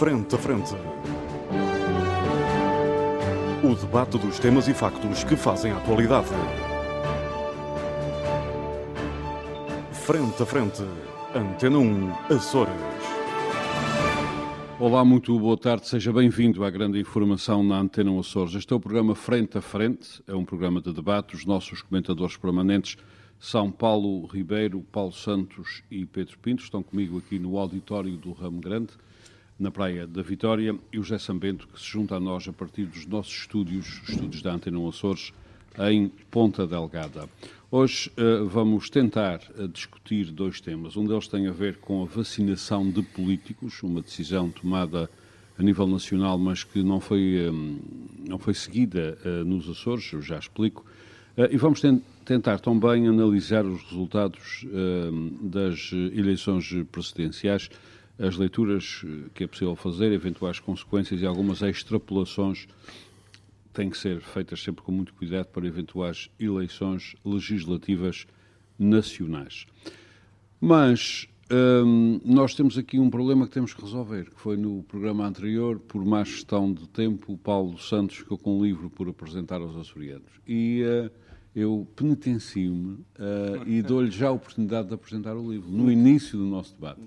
Frente a Frente. O debate dos temas e factos que fazem a atualidade. Frente a Frente. Antena 1, Açores. Olá, muito boa tarde. Seja bem-vindo à grande informação na Antena 1 Açores. Este é o programa Frente a Frente. É um programa de debate. Os nossos comentadores permanentes são Paulo Ribeiro, Paulo Santos e Pedro Pinto. Estão comigo aqui no auditório do Ramo Grande, na Praia da Vitória, e o José Sambento, que se junta a nós a partir dos nossos estúdios, estúdios da Antena Açores, em Ponta Delgada. Hoje uh, vamos tentar uh, discutir dois temas. Um deles tem a ver com a vacinação de políticos, uma decisão tomada a nível nacional, mas que não foi, um, não foi seguida uh, nos Açores, eu já explico. e vamos tentar também analisar os resultados das eleições presidenciais, as leituras que é possível fazer, eventuais consequências e algumas extrapolações têm que ser feitas sempre com muito cuidado para eventuais eleições legislativas nacionais. Mas hum, nós temos aqui um problema que temos que resolver, que foi no programa anterior, por má gestão de tempo, o Paulo Santos ficou com um livro por apresentar aos açorianos. E uh, eu penitencio-me uh, e dou-lhe já a oportunidade de apresentar o livro, no início do nosso debate.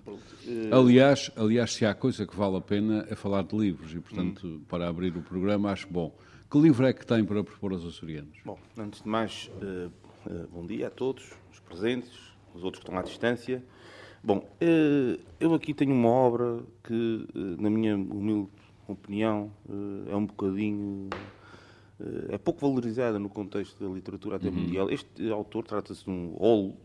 Aliás, aliás, se há coisa que vale a pena é falar de livros, e, portanto, para abrir o programa, acho bom. Que livro é que tem para propor aos açorianos? Bom, antes de mais, uh, uh, bom dia a todos, os presentes, os outros que estão à distância. Bom, eu aqui tenho uma obra que, na minha humilde opinião, é um bocadinho. É pouco valorizada no contexto da literatura até uhum. mundial. Este autor trata-se de um Ol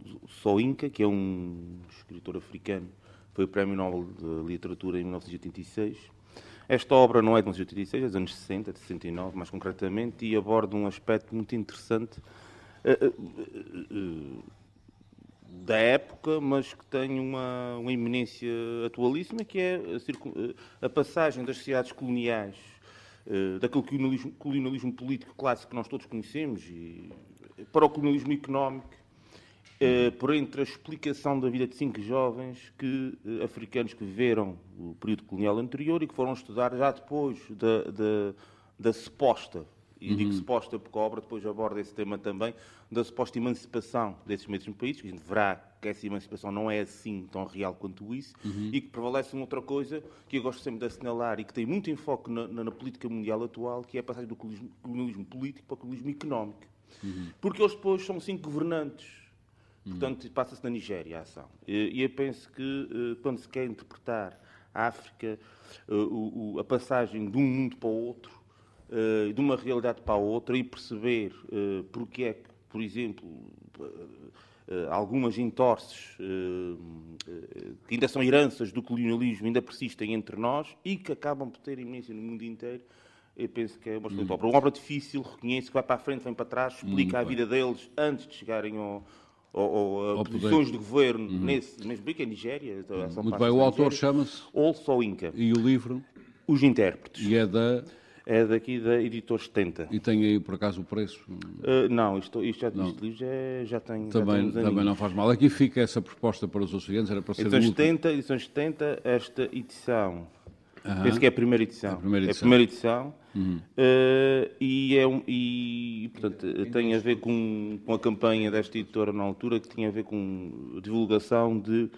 Soinka, que é um escritor africano, foi o Prémio Nobel de Literatura em 1986 esta obra não é de 1986, é dos anos 60, de 69 mais concretamente, e aborda um aspecto muito interessante uh, uh, uh, da época, mas que tem uma, uma iminência atualíssima, que é a, a passagem das sociedades coloniais, daquele colonialismo, colonialismo, político clássico que nós todos conhecemos, e, para o colonialismo económico, Uh, por entre a explicação da vida de cinco jovens que, africanos que viveram o período colonial anterior e que foram estudar já depois da, da, da suposta, e uhum. digo suposta porque a obra depois aborda esse tema também, da suposta emancipação desses mesmos países, que a gente verá que essa emancipação não é assim tão real quanto isso, uhum. e que prevalece uma outra coisa que eu gosto sempre de assinalar e que tem muito enfoque na, na, na política mundial atual, que é a passagem do colonialismo político para o colonialismo económico. Uhum. Porque eles depois são cinco governantes Portanto, passa-se na Nigéria a ação. E eu penso que eh, quando se quer interpretar a África, eh, a passagem de um mundo para o outro, de uma realidade para a outra, e perceber porque é que, por exemplo, algumas entorces que ainda são heranças do colonialismo ainda persistem entre nós e que acabam por ter imenso no mundo inteiro, eu penso que é uma excelente hum. obra. Uma obra difícil, reconheço que vai para a frente, vem para trás, explica hum, a vida deles antes de chegarem ao, ou, posições de governo uhum. nesse mesmo país, que é Nigéria. Uhum. Muito bem, o autor chama-se? Also Inca. E o livro? Os Intérpretes. E é da? É daqui da Editor 70. E tem aí, por acaso, o preço? Uh, não, isto, isto já, não. livro já, já tem Também, já também não faz mal. Aqui fica essa proposta para os oceanos, era para ser edições 70, edições 70, esta edição Uhum. Penso que é a primeira edição. É a primeira edição. É a primeira edição. Uhum. Uh, e, é um, e, portanto, tem a ver com, com a campanha desta editora na altura, que tinha a ver com divulgação de,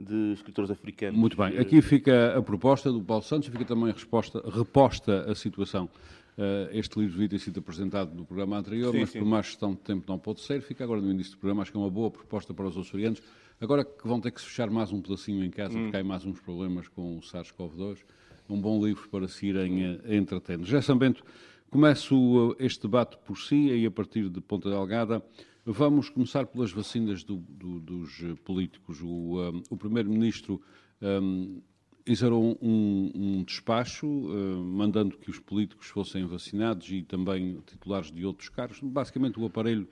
de escritores africanos. Muito bem. Aqui fica a proposta do Paulo Santos, fica também a resposta, reposta a situação. Uh, este livro devia ter sido apresentado no programa anterior, sim, mas sim. por má gestão de tempo não pode ser. Fica agora no início do programa. Acho que é uma boa proposta para os açorianos. Agora que vão ter que se fechar mais um pedacinho em casa, hum. porque há mais uns problemas com o SARS-CoV-2 um bom livro para se irem eh, entretendo. José Sambento, começo eh, este debate por si, e a partir de Ponta Delgada. Vamos começar pelas vacinas do, do, dos eh, políticos. O, um, o Primeiro-Ministro um, exerou um, um despacho mandando que os políticos fossem vacinados e também titulares de outros cargos. Basicamente, o aparelho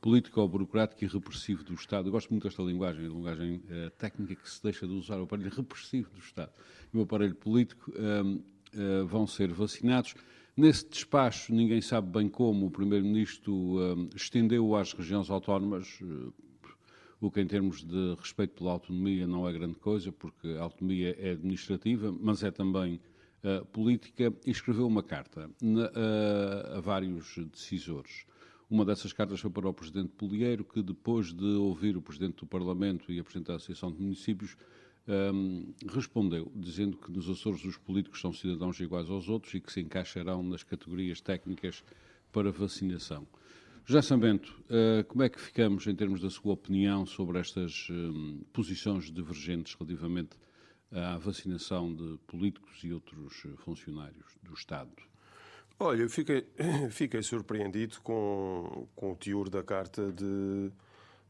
político-burocrático e repressivo do Estado. Eu gosto muito desta linguagem, a linguagem uh, técnica que se deixa de usar, o aparelho repressivo do Estado e o aparelho político uh, vão ser vacinados. Nesse despacho, ninguém sabe bem como, o Primeiro-Ministro estendeu às regiões autónomas, o que em termos de respeito pela autonomia não é grande coisa, porque a autonomia é administrativa, mas é também uh, política e escreveu uma carta na, uh, a vários decisores. Uma dessas cartas foi para o Presidente Polieiro, que depois de ouvir o Presidente do Parlamento e a Presidente da Associação de Municípios, um, respondeu, dizendo que nos Açores os políticos são cidadãos iguais aos outros e que se encaixarão nas categorias técnicas para vacinação. José Sambento, uh, como é que ficamos em termos da sua opinião sobre estas um, posições divergentes relativamente à vacinação de políticos e outros funcionários do Estado? Olha, fiquei, fiquei surpreendido com, com o teor da carta de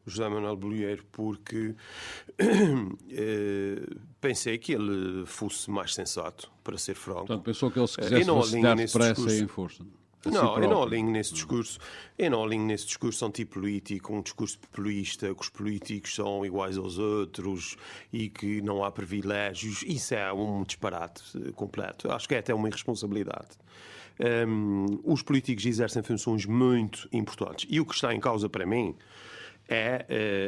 José Manuel Bolieiro, porque eh, pensei que ele fosse mais sensato, para ser franco. Portanto, pensou que ele se quisesse vacinar depressa e em força. Não, eu não alinho nesse discurso. Eu não alinho nesse discurso antipolítico, um discurso populista, que os políticos são iguais aos outros e que não há privilégios. Isso é um disparate completo. Acho que é até uma irresponsabilidade. Um, os políticos exercem funções muito importantes. E o que está em causa para mim é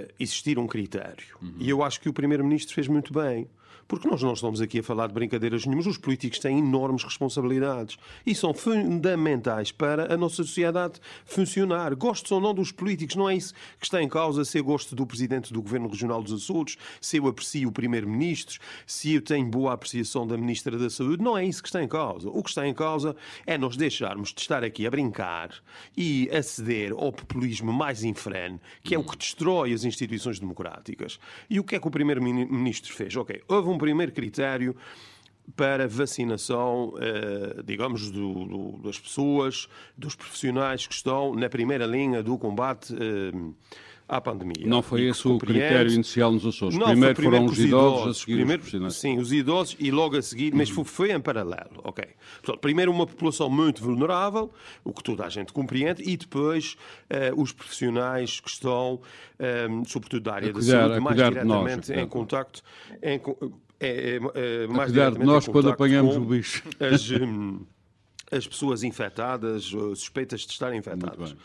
uh, existir um critério. Uhum. E eu acho que o Primeiro-Ministro fez muito bem. Porque nós não estamos aqui a falar de brincadeiras nenhumas. Os políticos têm enormes responsabilidades e são fundamentais para a nossa sociedade funcionar. Gostos ou não dos políticos, não é isso que está em causa. Se eu gosto do Presidente do Governo Regional dos Açores, se eu aprecio o Primeiro-Ministro, se eu tenho boa apreciação da Ministra da Saúde, não é isso que está em causa. O que está em causa é nós deixarmos de estar aqui a brincar e a ceder ao populismo mais infrene, que é o que destrói as instituições democráticas. E o que é que o Primeiro-Ministro fez? Ok, houve um um primeiro critério para vacinação, eh, digamos, do, do, das pessoas, dos profissionais que estão na primeira linha do combate eh, à pandemia. Não foi esse o critério inicial nos Açores? Não, primeiro, primeiro foram os idosos, idosos, a seguir primeiro, os profissionais. Sim, os idosos e logo a seguir, mas foi, foi em paralelo, ok. Portanto, primeiro uma população muito vulnerável, o que toda a gente compreende, e depois uh, os profissionais que estão, um, sobretudo da área da saúde, mais diretamente nós, em contacto... Em, é, é, é mais de nós quando apanhamos o bicho. As, hum, as pessoas infectadas, suspeitas de estarem infectadas.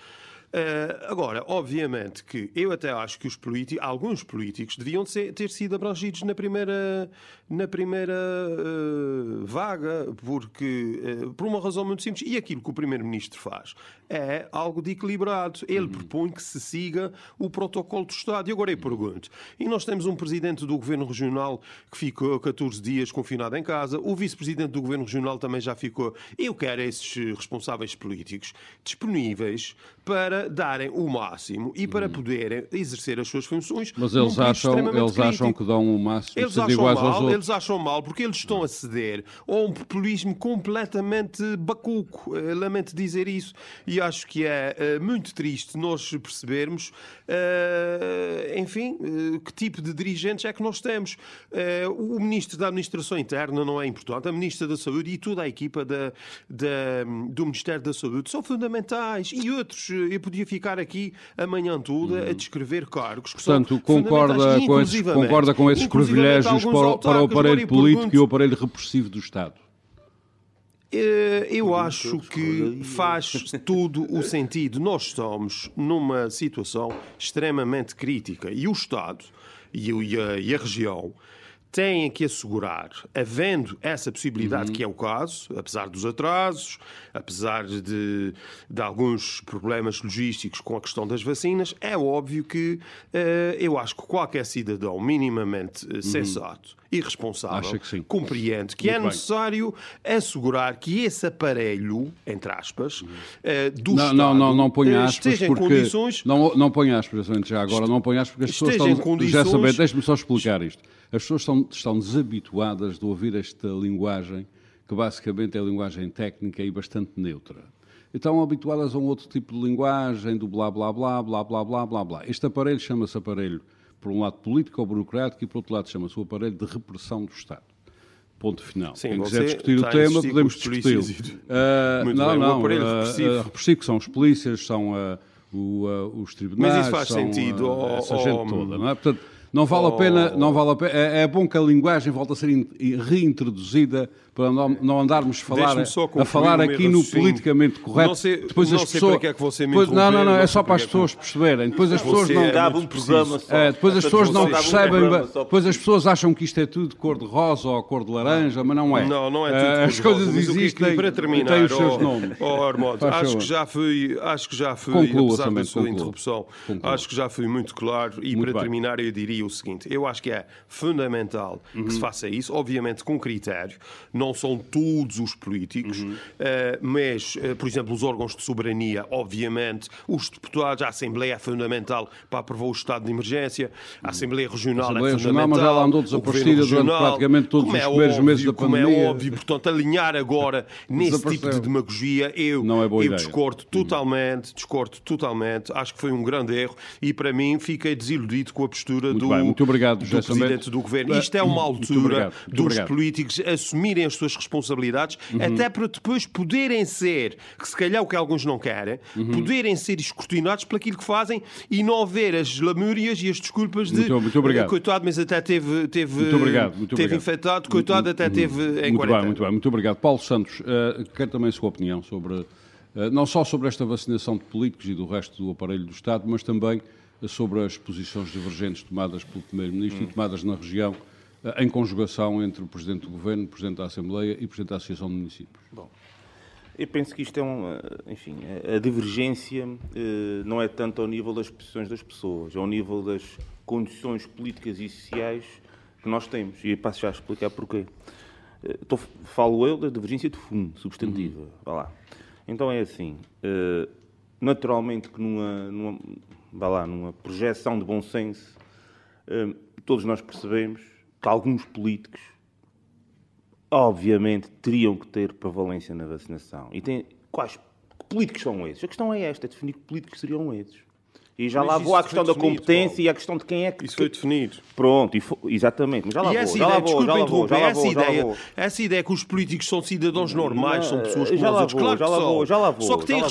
Uh, agora, obviamente que eu até acho que os políticos, alguns políticos deviam ser, ter sido abrangidos na primeira, na primeira uh, vaga, porque uh, por uma razão muito simples. E aquilo que o primeiro-ministro faz é algo de equilibrado. Ele uhum. propõe que se siga o protocolo do Estado. E agora eu pergunto: e nós temos um presidente do governo regional que ficou 14 dias confinado em casa, o vice-presidente do governo regional também já ficou. Eu quero esses responsáveis políticos disponíveis para darem o máximo e para hum. poderem exercer as suas funções. Mas eles acham, eles acham que dão o máximo eles acham mal, Eles acham mal porque eles estão a ceder a um populismo completamente bacuco. Eh, lamento dizer isso. E acho que é eh, muito triste nós percebermos, eh, enfim, que tipo de dirigentes é que nós temos. O Ministro da Administração Interna não é importante, a Ministra da Saúde e toda a equipa da, da, do Ministério da Saúde são fundamentais. E outros eu podia ficar aqui amanhã toda a descrever cargos que Portanto, concorda com, esses, concorda com esses privilégios para, para o aparelho político e o aparelho repressivo do Estado? Eh, eu acho que faz todo o sentido. Nós estamos numa situação extremamente crítica e o Estado e a, e a região têm que assegurar, havendo essa possibilidade, uhum. que é o caso, apesar dos atrasos, apesar de, de, alguns problemas logísticos com a questão das vacinas, é óbvio que uh, eu acho que qualquer cidadão minimamente uh, sensato e responsável que compreende que Muito é bem. necessário assegurar que esse aparelho, entre aspas, uh, do não, Estado não, não, não ponha aspas esteja porque, em condições... Não, não ponha aspas, já agora, não ponha aspas porque as pessoas estão... Condições... Já saber, deixe-me só explicar isto. As pessoas estão, estão desabituadas de ouvir esta linguagem, que basicamente é linguagem técnica e bastante neutra. Estão habituadas a um outro tipo de linguagem, do blá blá blá, blá blá blá blá blá. Este aparelho chama-se aparelho, por um lado, político ou burocrático, e por outro lado, chama-se o aparelho de repressão do Estado. Ponto final. Sim, Quem quiser discutir o tema, podemos discuti-lo. Uh, não, bem, não, uh, repressivo. Uh, repressivo são os polícias, são uh, o, uh, os tribunais, Mas isso faz são, sentido. Uh, essa gente toda, não é? Portanto, Não vale a Oh. pena, não vale a pena. É, é bom que a linguagem volte a ser in- reintroduzida para não, não andarmos a falar, a falar aqui no raciocínio. politicamente correto. Não sei- depois não as sei pessoas, para que é que você me depois, não, não, não, é só para as é pessoas perceberem. Depois as pessoas não. é Dava um programa só. É, depois as pessoas não um percebem, depois as pessoas acham que isto é tudo cor de rosa ou cor de laranja, mas não é. Não, não é Eh, tudo As cor-de-rosa, coisas existem para e terminar, têm os seus oh, nomes. Oh, acho que já fui, acho que já fui, apesar da sua interrupção, acho que já fui muito claro e para terminar eu diria o seguinte, eu acho que é fundamental que Uhum. se faça isso, obviamente com critério, não são todos os políticos, Uhum. eh, mas, eh, por exemplo, os órgãos de soberania, obviamente, os deputados, a Assembleia é fundamental para aprovar o estado de emergência, a Assembleia Regional A Assembleia é Regional, fundamental, mas ela andou o Governo desaparecida durante Regional, praticamente todos os é primeiros meses da óbvio, como pandemia. é óbvio, portanto, alinhar agora nesse tipo de demagogia, eu, Não é boa eu ideia. discordo totalmente, discordo totalmente, acho que foi um grande erro e para mim fiquei desiludido com a postura Muito do, bem, muito obrigado, do José Presidente do Governo. Bem, Isto é uma altura obrigado, dos obrigado. Uhum. políticos assumirem as suas responsabilidades, até para depois poderem ser, que se calhar o que alguns não querem, Uhum. poderem ser escrutinados por aquilo que fazem e não haver as lamúrias e as desculpas de Muito- muito obrigado. coitado, mas até teve, teve, Muito obrigado, muito teve obrigado. infectado, coitado, até teve em Muito bem, quarentena. muito bem, muito obrigado. Paulo Santos, eh, quero também a sua opinião sobre, eh, não só sobre esta vacinação de políticos e do resto do aparelho do Estado, mas também eh, sobre as posições divergentes tomadas pelo Primeiro-Ministro e tomadas na região, eh, em conjugação entre o Presidente do Governo, o Presidente da Assembleia e o Presidente da Associação de Municípios. Eu penso que isto é um. eh, Enfim, a- divergência eh, não é tanto ao nível das posições das pessoas, é ao nível das condições políticas e sociais que nós temos. E passo já a explicar porquê. Tô, falo eu da divergência de fundo, substantiva. Vá lá. Então é assim. naturalmente que numa, numa, vá lá, numa projeção de bom senso, eh, todos nós percebemos que alguns políticos obviamente teriam que ter prevalência na vacinação. E tem, quais políticos são esses? A questão é esta, é definir que políticos seriam esses. E já Mas lá isso vou à foi questão da definido, competência Paulo. e à questão de quem é que... Isso foi definido. Pronto, e fo- exatamente. Mas já lá E vou, essa já lá ideia, vou, desculpa já lá vou, interromper, já lá essa vou, já lá ideia, vou. essa ideia que os políticos são cidadãos normais, são pessoas como já vou, claro já que lá são. vou, já lá vou, Só que têm já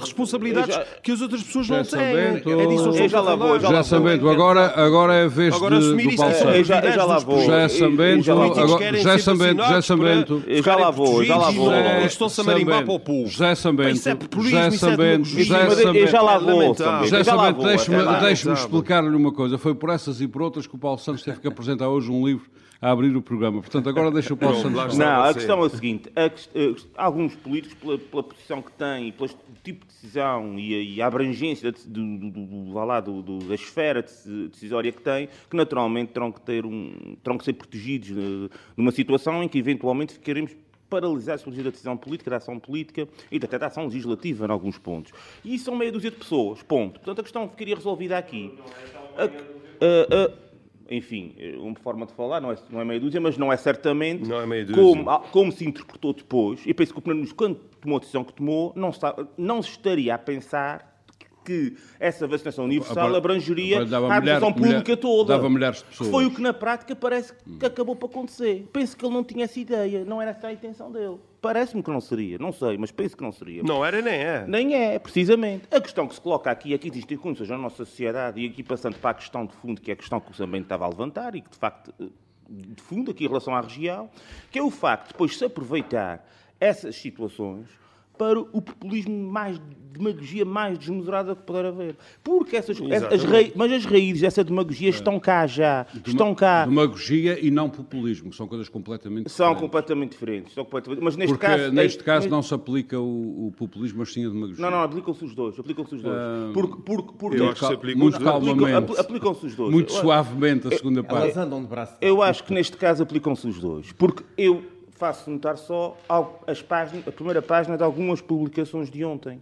responsabilidades Já- que as outras pessoas Já não têm. sabendo. É disso que já lá vou, já Já sabendo, agora, agora é a vez Agora de, assumir do isso Paulo é- Santos. Eu já, já lá vou. Já Sambento, eu já Sambento. para Eu já lá vou, já lá vou. e Estão-se a marimbar para o povo. José Pá, Isso é Sambento, populismo, José isso é Sambento, demagogia. José Mas eu- eu já lá vou. José deixe-me deixe-me Lamentável. explicar-lhe uma coisa. Foi por essas e por outras que o Paulo Santos teve que apresentar hoje um livro a abrir o programa. Portanto, agora deixa o Paulo Pronto, Santos. Não, a questão é o seguinte: a quest- eh, alguns políticos, pela, pela posição que têm, pelo tipo de decisão e a, e a abrangência da, do, do, do, lá, do- do- da esfera deci- decisória que têm, que naturalmente terão que, ter um, terão que ser protegidos eh, numa situação em que eventualmente ficaremos paralisados pela da decisão política, da ação política e até da ação legislativa em alguns pontos. E isso são meia dúzia de pessoas, ponto. Portanto, a questão ficaria resolvida aqui. A- a- a- enfim, uma forma de falar, não é, não é meia dúzia, mas não é certamente Não é como, ah, como se interpretou depois. E penso que o Primeiro-Ministro, quando tomou a decisão que tomou, não, está, não se estaria a pensar que essa vacinação universal Agora- abrangeria a administração pública toda. dava milhares de pessoas. Que foi o que na prática parece que acabou por acontecer. Penso que ele não tinha essa ideia, não era essa a intenção dele. Parece-me que não seria, não sei, mas penso que não seria. Não era nem é. Nem é, precisamente. A questão que se coloca aqui é que existem condições na nossa sociedade, e aqui passando para a questão de fundo, que é a questão que o também estava a levantar e que, de facto, eh, de fundo aqui em relação à região, que é o facto de depois se aproveitar essas situações para o populismo mais, demagogia mais desmesurada que puder haver. Porque essas, as, mas as raízes dessa demagogia estão cá já, estão cá. Demagogia e não populismo, são coisas completamente São diferentes. completamente diferentes. São completamente... Mas neste Porque caso... neste é- caso mas- não se aplica o, o populismo, mas sim a demagogia. Não, não, aplicam-se os dois. Aplicam-se os dois. Porque, porque, porque, Eu acho que se aplica muito os dois. calmamente. Aplicam- apl- Aplicam-se os dois. Muito suavemente a segunda parte. Elas andam de braço. Eu acho que neste caso aplicam-se os dois. Porque eu faço notar só as páginas, a primeira página de algumas publicações de ontem,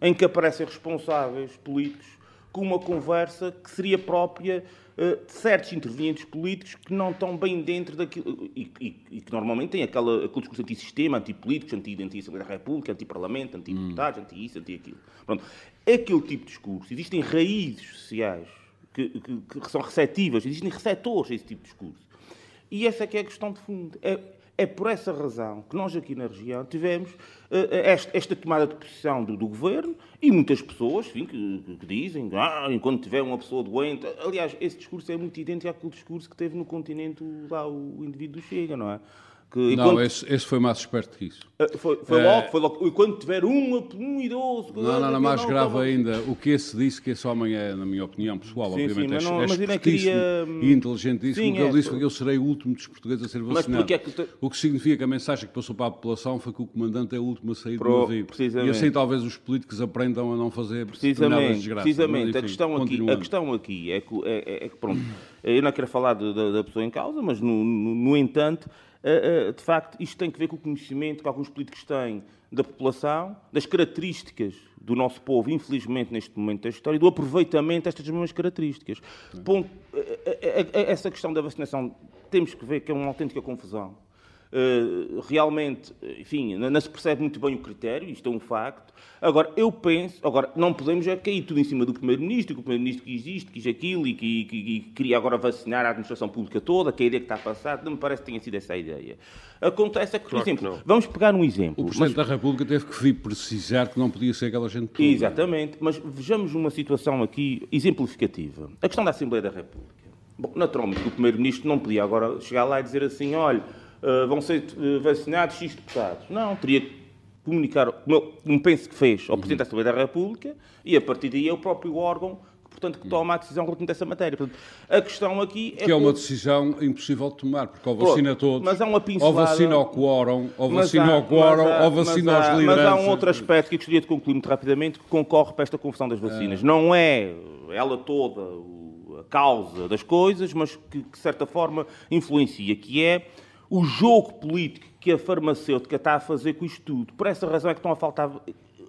em que aparecem responsáveis políticos com uma conversa que seria própria eh, de certos intervenientes políticos que não estão bem dentro daquilo e, e- e que normalmente têm aquela, aquele discurso antissistema, antipolíticos, anti-Assembleia da República, anti-Parlamento, anti-deputados, anti-isso, anti-aquilo. Pronto. Aquele tipo de discurso, existem raízes sociais que, que- que são receptivas, existem receptores a esse tipo de discurso. E essa é que é a questão de fundo. É, é por essa razão que nós aqui na região tivemos eh, esta, esta tomada de posição do, do governo E muitas pessoas enfim, que, que, dizem, ah, enquanto tiver uma pessoa doente. Aliás, esse discurso é muito idêntico àquele discurso que teve no continente lá o indivíduo Chega, não é? Que. Não, esse, esse, foi mais esperto que isso. Uh, foi, foi, é... logo, foi logo. Quando tiver um, um idoso. Não, não, não, mais não, grave ainda. O que esse disse, que esse homem é, na minha opinião pessoal, sim, obviamente, sim, mas, é não, é mas ainda queria... e inteligentíssimo. Sim, o que é, ele disse foi que eu serei o último dos portugueses a ser vacinado. É te... O que significa que a mensagem que passou para a população foi que o comandante é o último a sair Pro, do navio. E assim talvez os políticos aprendam a não fazer precisamente, desgraças. Precisamente. Mas, enfim, a, questão aqui, a questão aqui é que, é, é que pronto, eu não quero falar da, da pessoa em causa, mas no, no, no entanto eh, eh, de facto, isto tem que ver com o conhecimento que alguns políticos têm da população, das características do nosso povo, infelizmente, neste momento da história, e do aproveitamento destas mesmas características. Ponto, eh, essa questão da vacinação temos que ver que é uma autêntica confusão. Uh, realmente, enfim, não se percebe muito bem o critério, isto é um facto. Agora, eu penso, agora, não podemos é cair tudo em cima do Primeiro-Ministro, que o Primeiro-Ministro quis isto, quis aquilo e que, que, que, queria agora vacinar a administração pública toda, que é a ideia que está a passar, não me parece que tenha sido essa a ideia. Acontece é que, por claro exemplo, que vamos pegar um exemplo. O Presidente mas... da República teve que vir precisar que não podia ser aquela gente toda. Exatamente, mas vejamos uma situação aqui exemplificativa. A questão da Assembleia da República. Bom, naturalmente, o Primeiro-Ministro não podia agora chegar lá e dizer assim, olha uh, vão ser uh, vacinados X deputados. Não, teria que comunicar, como penso que fez, ao Presidente da Assembleia da República e, a partir daí, é o próprio órgão portanto, que toma a decisão relativamente a essa matéria. Portanto, a questão aqui é... Que é uma decisão impossível de tomar, porque ou vacina todos, mas há uma pincelada... ou vacina ao quórum, ou vacina ao quórum, ou vacina aos lideranças. Mas há um outro aspecto que eu gostaria de concluir muito rapidamente, que concorre para esta confusão das vacinas. É. Não é ela toda a causa das coisas, mas que, de certa forma, influencia, que é o jogo político que a farmacêutica está a fazer com isto tudo. Por essa razão é que estão a faltar.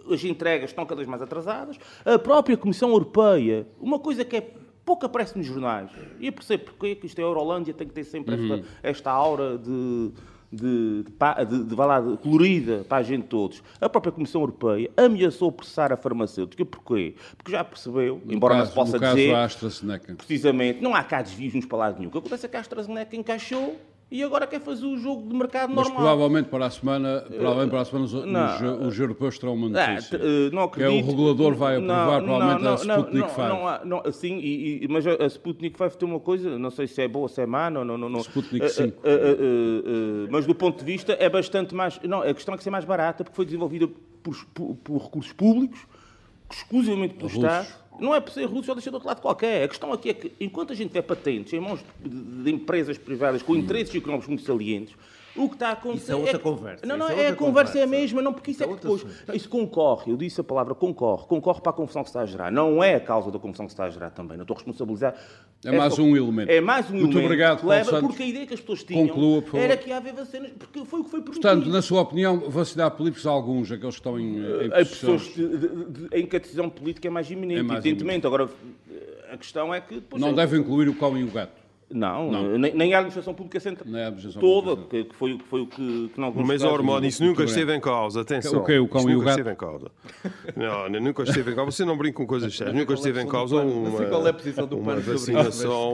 As entregas estão cada vez mais atrasadas. A própria Comissão Europeia, uma coisa que é pouco aparece nos jornais. E eu percebo porque que isto é a Eurolândia, tem que ter sempre esta, uhum. esta aura de, de, de, de, de, lá, de, colorida para a gente todos. A própria Comissão Europeia ameaçou processar a farmacêutica. Porquê? Porque já percebeu, no embora caso, não se possa no dizer... Caso AstraZeneca. Precisamente, não há cá desvios nos palados nenhum. O que acontece é que a AstraZeneca encaixou e agora quer fazer o jogo de mercado normal. Mas provavelmente para a semana, provavelmente para a semana os, os, os europeus terão uma é, notícia. Uh, não acredito. Que é o regulador vai aprovar não, provavelmente não, a Sputnik 5. Não, há, não, sim, e, e, mas a, Sputnik 5 tem uma coisa, não sei se é boa ou se é má, não, não, não. Sputnik 5. Uh, uh, mas do ponto de vista é bastante mais... Não, a questão é que ser mais barata porque foi desenvolvida por, por, por recursos públicos, exclusivamente pelo Estado não é por ser russo ou deixar do outro lado qualquer. A questão aqui é que, enquanto a gente tiver patentes em mãos de, de empresas privadas com interesses económicos muito salientes, o que está a acontecer. Isso é outra é... conversa. Não, não, é, é a conversa, conversa é a mesma, não, porque isso, isso é, é que depois. Isso concorre, eu disse a palavra concorre, concorre para a confusão que se está a gerar. Não é a causa da confusão que se está a gerar também. Não estou a responsabilizar. É mais um elemento. É mais um Muito elemento. obrigado, que leva, porque a ideia que as pessoas tinham Conclua, era que ia haver vacinas, porque foi o que foi prometido. Portanto, na sua opinião, vacinar políticos alguns, aqueles que estão em. em pessoas de, de, de, em que a decisão política é mais iminente, é mais evidentemente. Iminente. Agora, a questão é que. Não deve incluir o cão e o gato. Não, não. Nem, nem, a administração pública central toda, que, que, foi, que foi o que, que não Mas, Ormond, isso nunca esteve em causa, atenção. O que O cão e o gato? esteve em causa. Não, nunca esteve em causa. Você não brinca com coisas sérias. Nunca esteve em causa uma, qual é a posição do uma vacinação.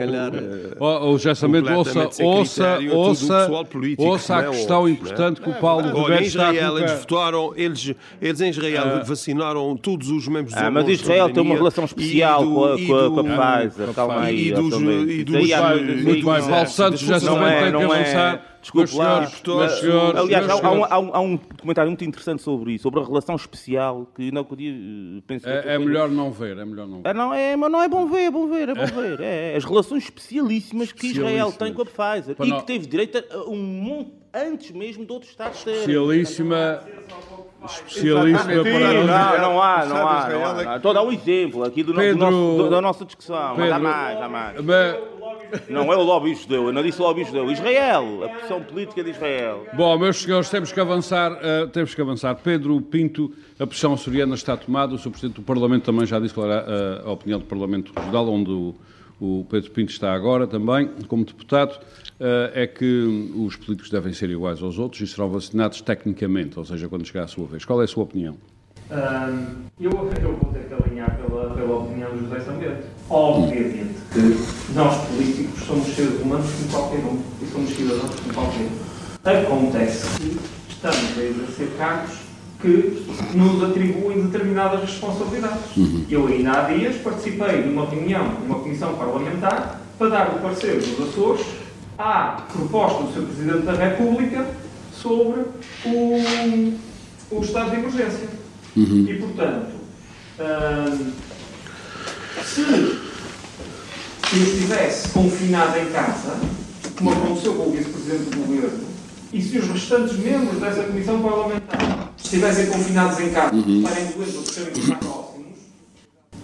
O Gessamento, ouça, ouça, ouça, ouça a é questão importante que o Paulo Olha, em Israel, eles votaram, eles, eles em Israel vacinaram todos os membros ah, Mas Israel tem uma relação especial com a Pfizer. E dos muito bem, Paulo Santos já se tem que é- avançar. Desculpe lá. Senhores, aliás, há, um, há, um, há um documentário muito interessante sobre isso, sobre a relação especial, que não podia eh, pensar. É, é melhor não ver, é melhor não ver. É, não, é, mas não é bom ver, é bom ver, é bom ver. É, as relações especialíssimas que Israel tem com a Pfizer e que teve direito a um monte antes mesmo de outros Estados terem. Especialíssima especialíssima para não, não há, não há, não há. Estou a dar um exemplo aqui do, Pedro, nosso, da nossa discussão. Pedro, mas há mais, há mais. Não é o lobby judeu, eu não disse lobby judeu. Israel, a pressão política de Israel. Bom, meus senhores, temos que avançar. Uh, temos que avançar. Pedro Pinto, a pressão açoriana está tomada. O Sr. Presidente do Parlamento também já disse qual era a, a opinião do Parlamento Regional, onde o, o Pedro Pinto está agora também, como deputado. Uh, é que os políticos devem ser iguais aos outros e serão vacinados tecnicamente, ou seja, quando chegar a sua vez. Qual é a sua opinião? eu, eu vou ter que alinhar pela, pela opinião do José Sambento. Obviamente nós políticos somos seres humanos como qualquer um e somos cidadãos como qualquer um. Acontece que estamos a exercer cargos que nos atribuem determinadas responsabilidades. Uhum. Eu ainda há dias participei de uma reunião de uma comissão parlamentar para dar o parecer dos Açores à proposta do Sr. Presidente da República sobre o, o estado de emergência. Uhum. E, portanto, hum, se eu estivesse confinado em casa, como aconteceu com o Vice-Presidente do Governo, e se os restantes membros dessa Comissão Parlamentar estivessem confinados em casa, estarem doentes ou próximos,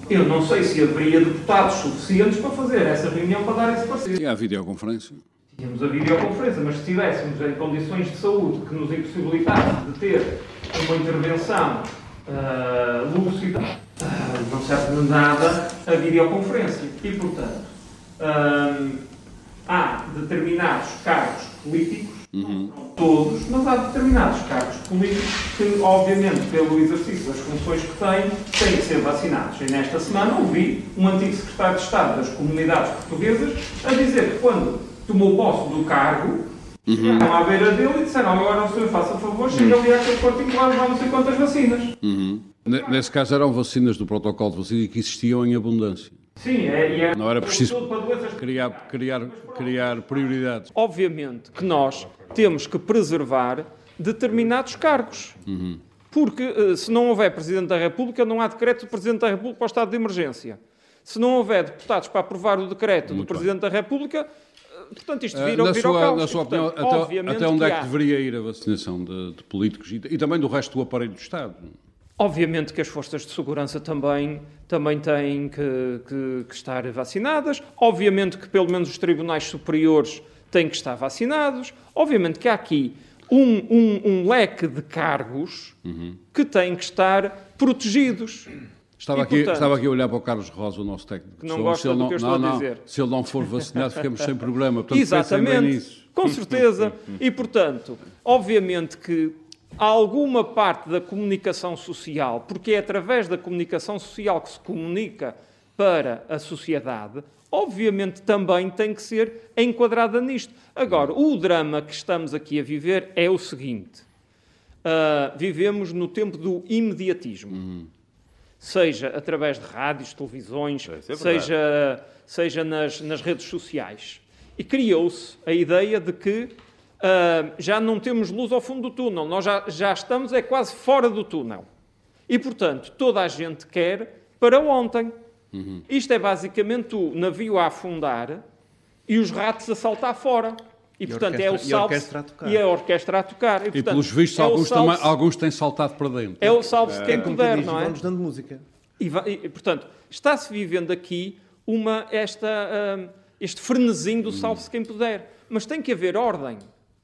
eu não sei se haveria deputados suficientes para fazer essa reunião para dar esse parecer. E há videoconferência. Tínhamos a videoconferência, mas se estivéssemos em condições de saúde que nos impossibilitassem de ter uma intervenção ah, lúcida, ah, não serve de nada a videoconferência. E, portanto, ah, há determinados cargos políticos, não todos, mas há determinados cargos políticos que, obviamente, pelo exercício das funções que têm, têm que ser vacinados. E nesta semana ouvi um antigo secretário de Estado das Comunidades Portuguesas a dizer que quando tomou posse do cargo, chegaram à beira dele e disseram agora o senhor faça favor, chega ali àquele particular, já não sei quantas vacinas. Uhum. Ne- Nesse caso eram vacinas do protocolo de vacina que existiam em abundância. Sim, é, e é Não era preciso criar, criar, criar prioridades. Obviamente que nós temos que preservar determinados cargos. Porque eh, se não houver Presidente da República, não há decreto do Presidente da República para o estado de emergência. Se não houver deputados para aprovar o decreto Muito do Presidente da República, eh, portanto isto Eh, vira, na vira ao sua, caos. na sua portanto, opinião, até, até onde é que há- deveria ir a vacinação de, de políticos e, e também do resto do aparelho do Estado? Obviamente que as forças de segurança também, também têm que, que- que estar vacinadas. Obviamente que pelo menos os tribunais superiores têm que estar vacinados. Obviamente que há aqui um, um- um leque de cargos que têm que estar protegidos. Estava E, aqui, portanto- estava aqui a olhar para o Carlos Rosa, o nosso técnico. Que não gosta Se ele do que eu estou não, a não, dizer. Se ele não for vacinado, ficamos sem programa. Portanto, Exatamente, nisso. com certeza. E, portanto, obviamente que alguma parte da comunicação social, porque é através da comunicação social que se comunica para a sociedade, obviamente também tem que ser enquadrada nisto. Agora, o drama que estamos aqui a viver é o seguinte: ah, vivemos no tempo do imediatismo. Seja através de rádios, televisões, é seja, seja nas, nas redes sociais. E criou-se a ideia de que ah, já não temos luz ao fundo do túnel, nós já, já estamos é quase fora do túnel. E, portanto, toda a gente quer para ontem. Isto é basicamente o navio a afundar e os ratos a saltar fora. E, E a portanto, é o orquestra- e a salve tocar. e a orquestra a tocar. E, E portanto, pelos vistos, é alguns, também, alguns têm saltado para dentro. É o salve-se quem Como puder, diz, não é? vão-nos dando música. E, e, portanto, está-se vivendo aqui uma, esta, hum, este frenesim do salve-se quem puder. Mas tem que haver ordem.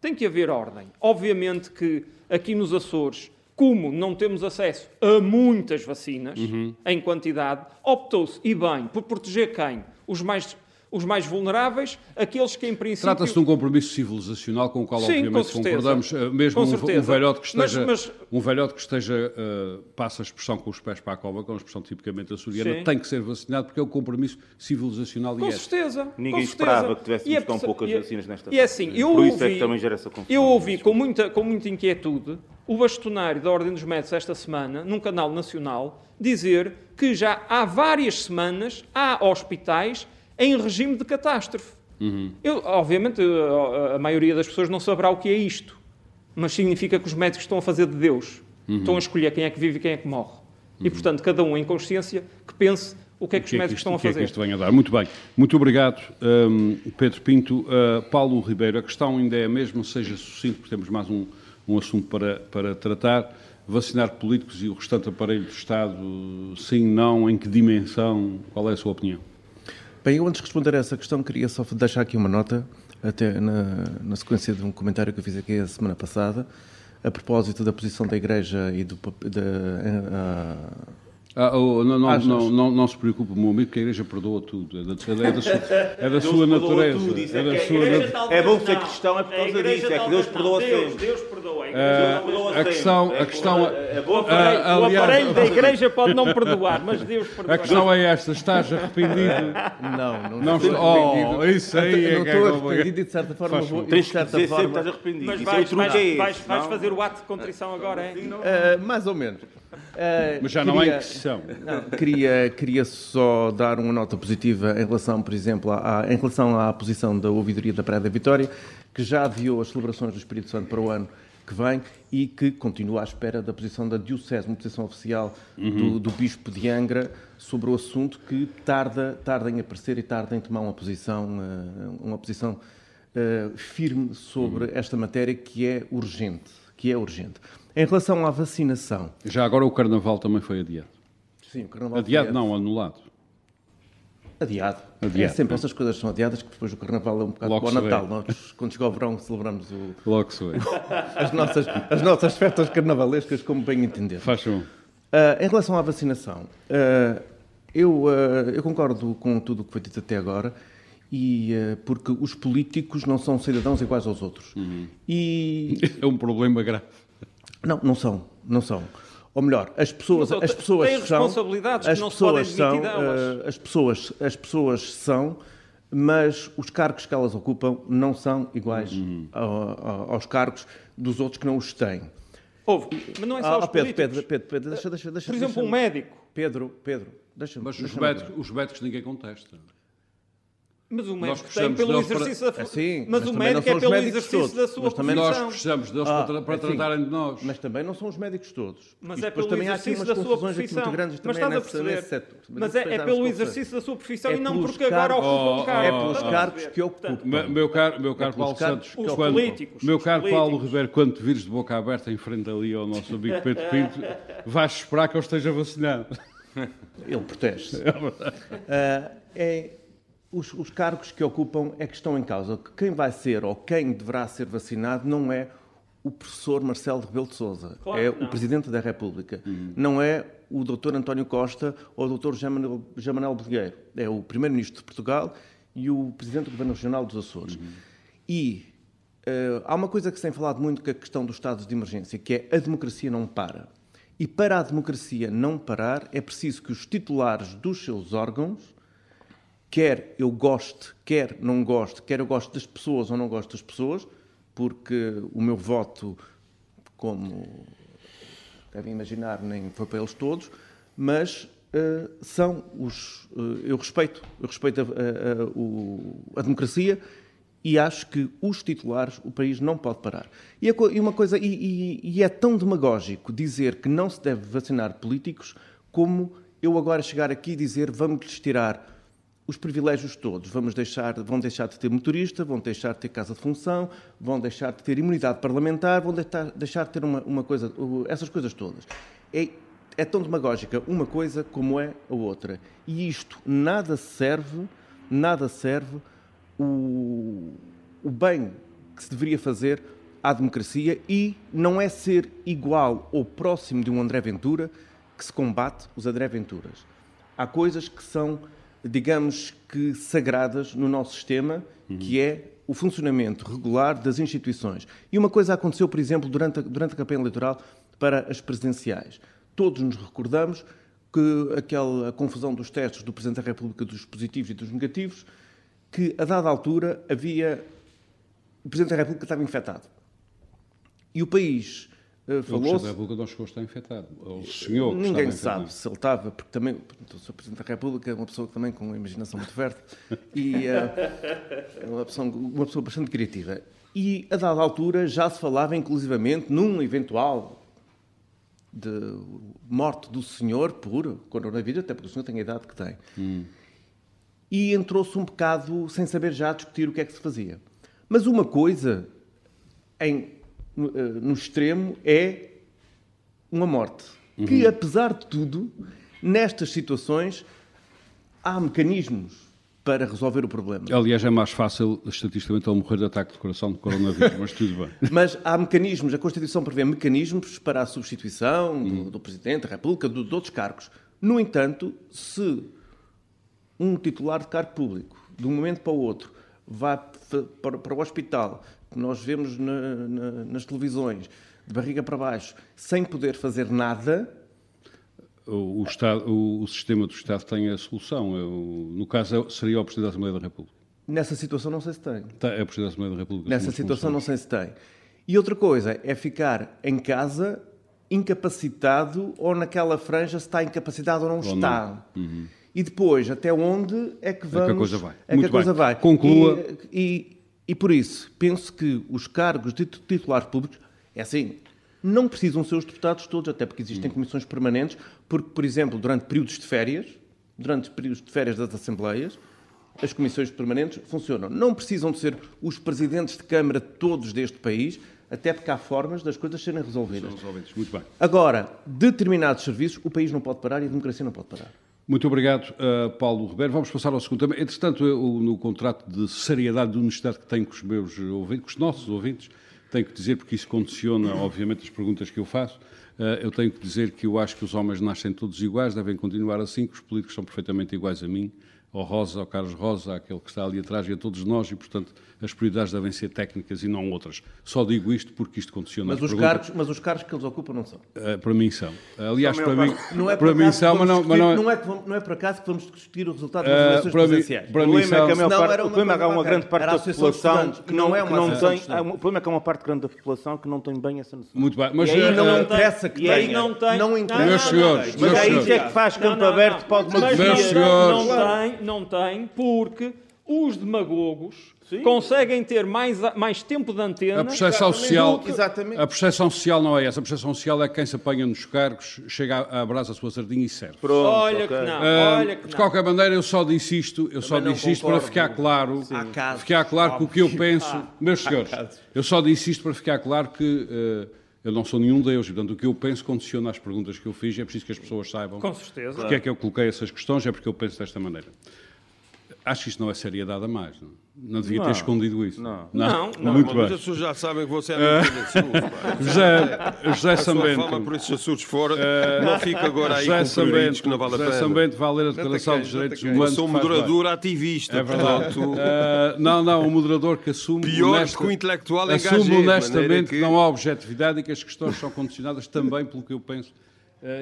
Tem que haver ordem. Obviamente que aqui nos Açores, como não temos acesso a muitas vacinas em quantidade, optou-se, e bem, por proteger quem? Os mais, os mais vulneráveis, aqueles que em princípio... Trata-se de um compromisso civilizacional com o qual, Sim, com obviamente, certeza. concordamos. Eh, Mesmo Com um, certeza. um velhote que Mas- esteja, mas- um velhote que esteja eh, passa a expressão com os pés para a cova, que é uma expressão tipicamente açoriana, Sim. tem que ser vacinado porque é o compromisso civilizacional Com e ético. certeza. Ninguém com certeza. esperava que tivéssemos é tão poucas e é- vacinas nesta E assim, eu Por ouvi, isso é que também gera essa confusão. Eu ouvi com muita, com muita inquietude o bastonário da Ordem dos Médicos esta semana, num canal nacional, dizer que já há várias semanas há hospitais em regime de catástrofe. Eu, obviamente, a, maioria das pessoas não saberá o que é isto, mas significa que os médicos estão a fazer de Deus. Estão a escolher quem é que vive e quem é que morre. E, portanto, cada um em consciência que pense o que é que os que é que médicos isto, estão a o que é que fazer. isto vem a dar? Muito bem. Muito obrigado, hum, Pedro Pinto. Uh, Paulo Ribeiro, a questão ainda é a mesma, seja sucinto, porque temos mais um, um assunto para, para tratar. Vacinar políticos e o restante aparelho do Estado, sim, não, em que dimensão? Qual é a sua opinião? Bem, eu antes de responder a essa questão, queria só deixar aqui uma nota, até na, na sequência de um comentário que eu fiz aqui a semana passada, a propósito da posição da Igreja e do, da, a- Ah, oh, não, não, não, não, não se preocupe, meu amigo, que a Igreja perdoa tudo. É da, é da sua, é da sua natureza. tudo, é é da que a sua nat- É bom ser cristão, é por A causa igreja disso, é que talvez Deus perdoa. Deus, sempre. Deus perdoa. A igreja Ah, perdoa a sempre. questão, É a questão, É bom O aparelho, Ah, o aparelho da igreja pode não perdoar, mas Deus perdoa. a questão é esta: estás arrependido? Não, não, Não estou arrependido. Oh, isso aí é não é estou arrependido e de certa forma vou, Tens que dizer sempre estás arrependido. Mas é vais, é fazer o ato de contrição agora, é? Ah, mais ou menos. Ah, Mas já não há queria- Inquisição. Não, queria, queria só dar uma nota positiva em relação, por exemplo, à, à- em relação à posição da ouvidoria da Praia da Vitória, que já adiou as celebrações do Espírito Santo para o ano que vem e que continua à espera da posição da Diocese, uma posição oficial do, do Bispo de Angra sobre o assunto que tarda, tarda em aparecer e tarda em tomar uma posição, eh, uma posição eh, firme sobre esta matéria que é urgente, que é urgente. Em relação à vacinação, Já agora o Carnaval também foi adiado. sim, o Carnaval Adiado foi- não, anulado. Adiado. Adiado, É sempre é. essas coisas são adiadas que depois o Carnaval é um bocado Logo o. Natal. Nós, quando chega o verão, celebramos o- Logo se vê. as, nossas, as nossas festas carnavalescas, como bem entender. Faz favor. Ah, em relação à vacinação, ah, eu, ah, eu concordo com tudo o que foi dito até agora, e, porque os políticos não são cidadãos iguais aos outros. Uhum. E É um problema grave. Não, não são, não são. Ou melhor, as pessoas, as pessoas têm são, responsabilidades que as não se pessoas podem são, eh, as pessoas, as pessoas são, mas os cargos que elas ocupam não são iguais Uhum. ao- ao- aos cargos dos outros que não os têm. Houve, mas não é só Ah, os oh, Pedro, políticos. Pedro, Pedro, Pedro, deixa, deixa, deixa. Por exemplo, deixa- um médico. Pedro, Pedro, deixa-me. Mas os deixa-me médicos, os médicos ninguém contesta. Mas o médico tem pelo deles para- exercício da É, sim, mas, mas o médico é pelo exercício todos. da sua Mas também Nós profissão. precisamos deles Ah, para, para é assim. tratarem de nós. Mas também não são os médicos todos. Mas E é pelo também há aqui exercício da sua profissão. muito grandes Mas também estás a nesse, nesse perceber? setor. Mas é, é pelo exercício da sua profissão É e não porque agora cargos- ocupa um Oh, cargo. É pelos cargos que ocupam. Meu caro, meu caro Paulo cargos Santos, Os quando- meu caro Paulo. Ribeiro, quando te vires de boca aberta em frente ali ao nosso amigo Pedro Pinto, vais esperar que ele esteja vacinado. Ele protege-se. É, os, os cargos que ocupam é que estão em causa. Quem vai ser ou quem deverá ser vacinado não é o professor Marcelo Rebelo de Sousa, Claro é o. Presidente da República. Não é o Dr. António Costa ou o Dr. Jamanel, Bolheiro. É o Primeiro-Ministro de Portugal e o Presidente do Governo Regional dos Açores. E eh, há uma coisa que se tem falado muito, que é a questão dos estados de emergência, que é a democracia não para. E para a democracia não parar, é preciso que os titulares dos seus órgãos, quer eu goste, quer não goste, quer eu goste das pessoas ou não gosto das pessoas, porque o meu voto, como devem imaginar, nem foi para eles todos, mas eh, são os. eh, eu respeito, eu respeito a, a- a- o- a democracia e acho que os titulares, o país não pode parar. E, e uma coisa, e, e- e é tão demagógico dizer que não se deve vacinar políticos como eu agora chegar aqui e dizer vamos lhes tirar os privilégios todos. Vamos deixar, vão deixar de ter motorista, vão deixar de ter casa de função, vão deixar de ter imunidade parlamentar, vão deixar, deixar de ter uma, uma coisa, essas coisas todas. É, é tão demagógica uma coisa como é a outra. E isto nada serve, nada serve o, o bem que se deveria fazer à democracia e não é ser igual ou próximo de um André Ventura que se combate os André Venturas. Há coisas que são, digamos que, sagradas no nosso sistema, que é o funcionamento regular das instituições. E uma coisa aconteceu, por exemplo, durante a, durante a campanha eleitoral para as presidenciais. Todos nos recordamos que aquela confusão dos testes do Presidente da República dos positivos e dos negativos, que a dada altura havia. O Presidente da República estava infectado. E o país eh, O Presidente falou-se. da República não chegou a estar infectado. O senhor que Ninguém sabe infectado. se ele estava, porque também o Sr. Presidente da República é uma pessoa também com uma imaginação muito fértil e eh, é uma pessoa, uma pessoa bastante criativa. E a dada altura já se falava inclusivamente num eventual de morte do senhor por coronavírus, até porque o senhor tem a idade que tem. E entrou-se um bocado sem saber já discutir o que é que se fazia. Mas uma coisa em, no, eh, no extremo é uma morte. Que, apesar de tudo, nestas situações há mecanismos para resolver o problema. Aliás, é mais fácil, estatisticamente, ele morrer de ataque de coração de coronavírus, mas tudo bem. Mas há mecanismos, a Constituição prevê mecanismos para a substituição do, do Presidente da República, do- de outros cargos. No entanto, se um titular de cargo público, de um momento para o outro, vai para, para o hospital, que nós vemos na, na, nas televisões, de barriga para baixo, sem poder fazer nada. O, o, Estado, o, o sistema do Estado tem a solução. Eu, no caso, seria o Presidente da Assembleia da República. Nessa situação, não sei se tem. Tá, é o Presidente da Assembleia da República. Nessa situação, não sei se tem. E outra coisa é ficar em casa incapacitado ou naquela franja se está incapacitado ou não ou está. Não. Uhum. E depois, até onde é que vamos... É que a coisa vai. É Muito que a coisa bem. vai. Conclua. E, e, e, por isso, penso que os cargos de titulares públicos, é assim, não precisam ser os deputados todos, até porque existem comissões permanentes, porque, por exemplo, durante períodos de férias, durante períodos de férias das Assembleias, as comissões permanentes funcionam. Não precisam de ser os presidentes de Câmara todos deste país, até porque há formas das coisas serem resolvidas. Muito bem. Agora, determinados serviços, o país não pode parar e a democracia não pode parar. Muito obrigado, uh, Paulo Ribeiro. Vamos passar ao segundo tema. Entretanto, eu, no contrato de seriedade de honestidade que tenho com os meus ouvintes, com os nossos ouvintes, tenho que dizer, porque isso condiciona, obviamente, as perguntas que eu faço, uh, eu tenho que dizer que eu acho que os homens nascem todos iguais, devem continuar assim, que os políticos são perfeitamente iguais a mim, ao Rosa, ao Carlos Rosa, àquele que está ali atrás e a todos nós, e, portanto, as prioridades devem ser técnicas e não outras. Só digo isto porque isto condiciona mas os cargos Mas os cargos que eles ocupam não são? Uh, para mim são. Aliás, para mim, não é para mim são, mas não, mas não, é... Não, é vamos, não é por acaso que vamos discutir o resultado das uh, eleições presidenciais. Para o problema é que a maior parte, o problema é que há uma grande parte da população que não, é uma não tem... O problema é que há uma parte grande da população que não tem bem essa noção. Muito bem, mas... E aí não interessa que tenha. não tem... Não interessa. Meus senhores, Mas é isso é que faz campo aberto para alguma Meus senhores... Não tem, não tem, porque os demagogos Sim. conseguem ter mais, mais tempo de antena. A percepção, social, Exatamente. a percepção social não é essa. A percepção social é quem se apanha nos cargos, chega a abraça a sua sardinha e serve. Pronto, olha, okay. que não, uh, olha que De não. qualquer maneira, eu só disse isto, eu só disse isto para ficar claro, ficar claro que o que eu penso, ah, meus senhores, eu só disse isto para ficar claro que uh, eu não sou nenhum deus, portanto o que eu penso condiciona as perguntas que eu fiz, e é preciso que as pessoas saibam. Com certeza. Porque é que eu coloquei essas questões, é porque eu penso desta maneira. Acho que isto não é seriedade a mais. Não, não devia não, ter escondido isso. Não, não. não Muito bem. Mas as pessoas já sabem que você é uh, José, José Sambento. Fama por esses assuntos fora uh, não fica agora aí José com Sambento, que não vale a pena. José Sambento vai ler a Declaração dos Direitos Humanos. Eu sou um moderador ativista. É verdade. Uh, não, não, um moderador que assume Pior honesta, que o intelectual Assume honestamente que... que não há objetividade e que as questões são condicionadas também pelo que eu penso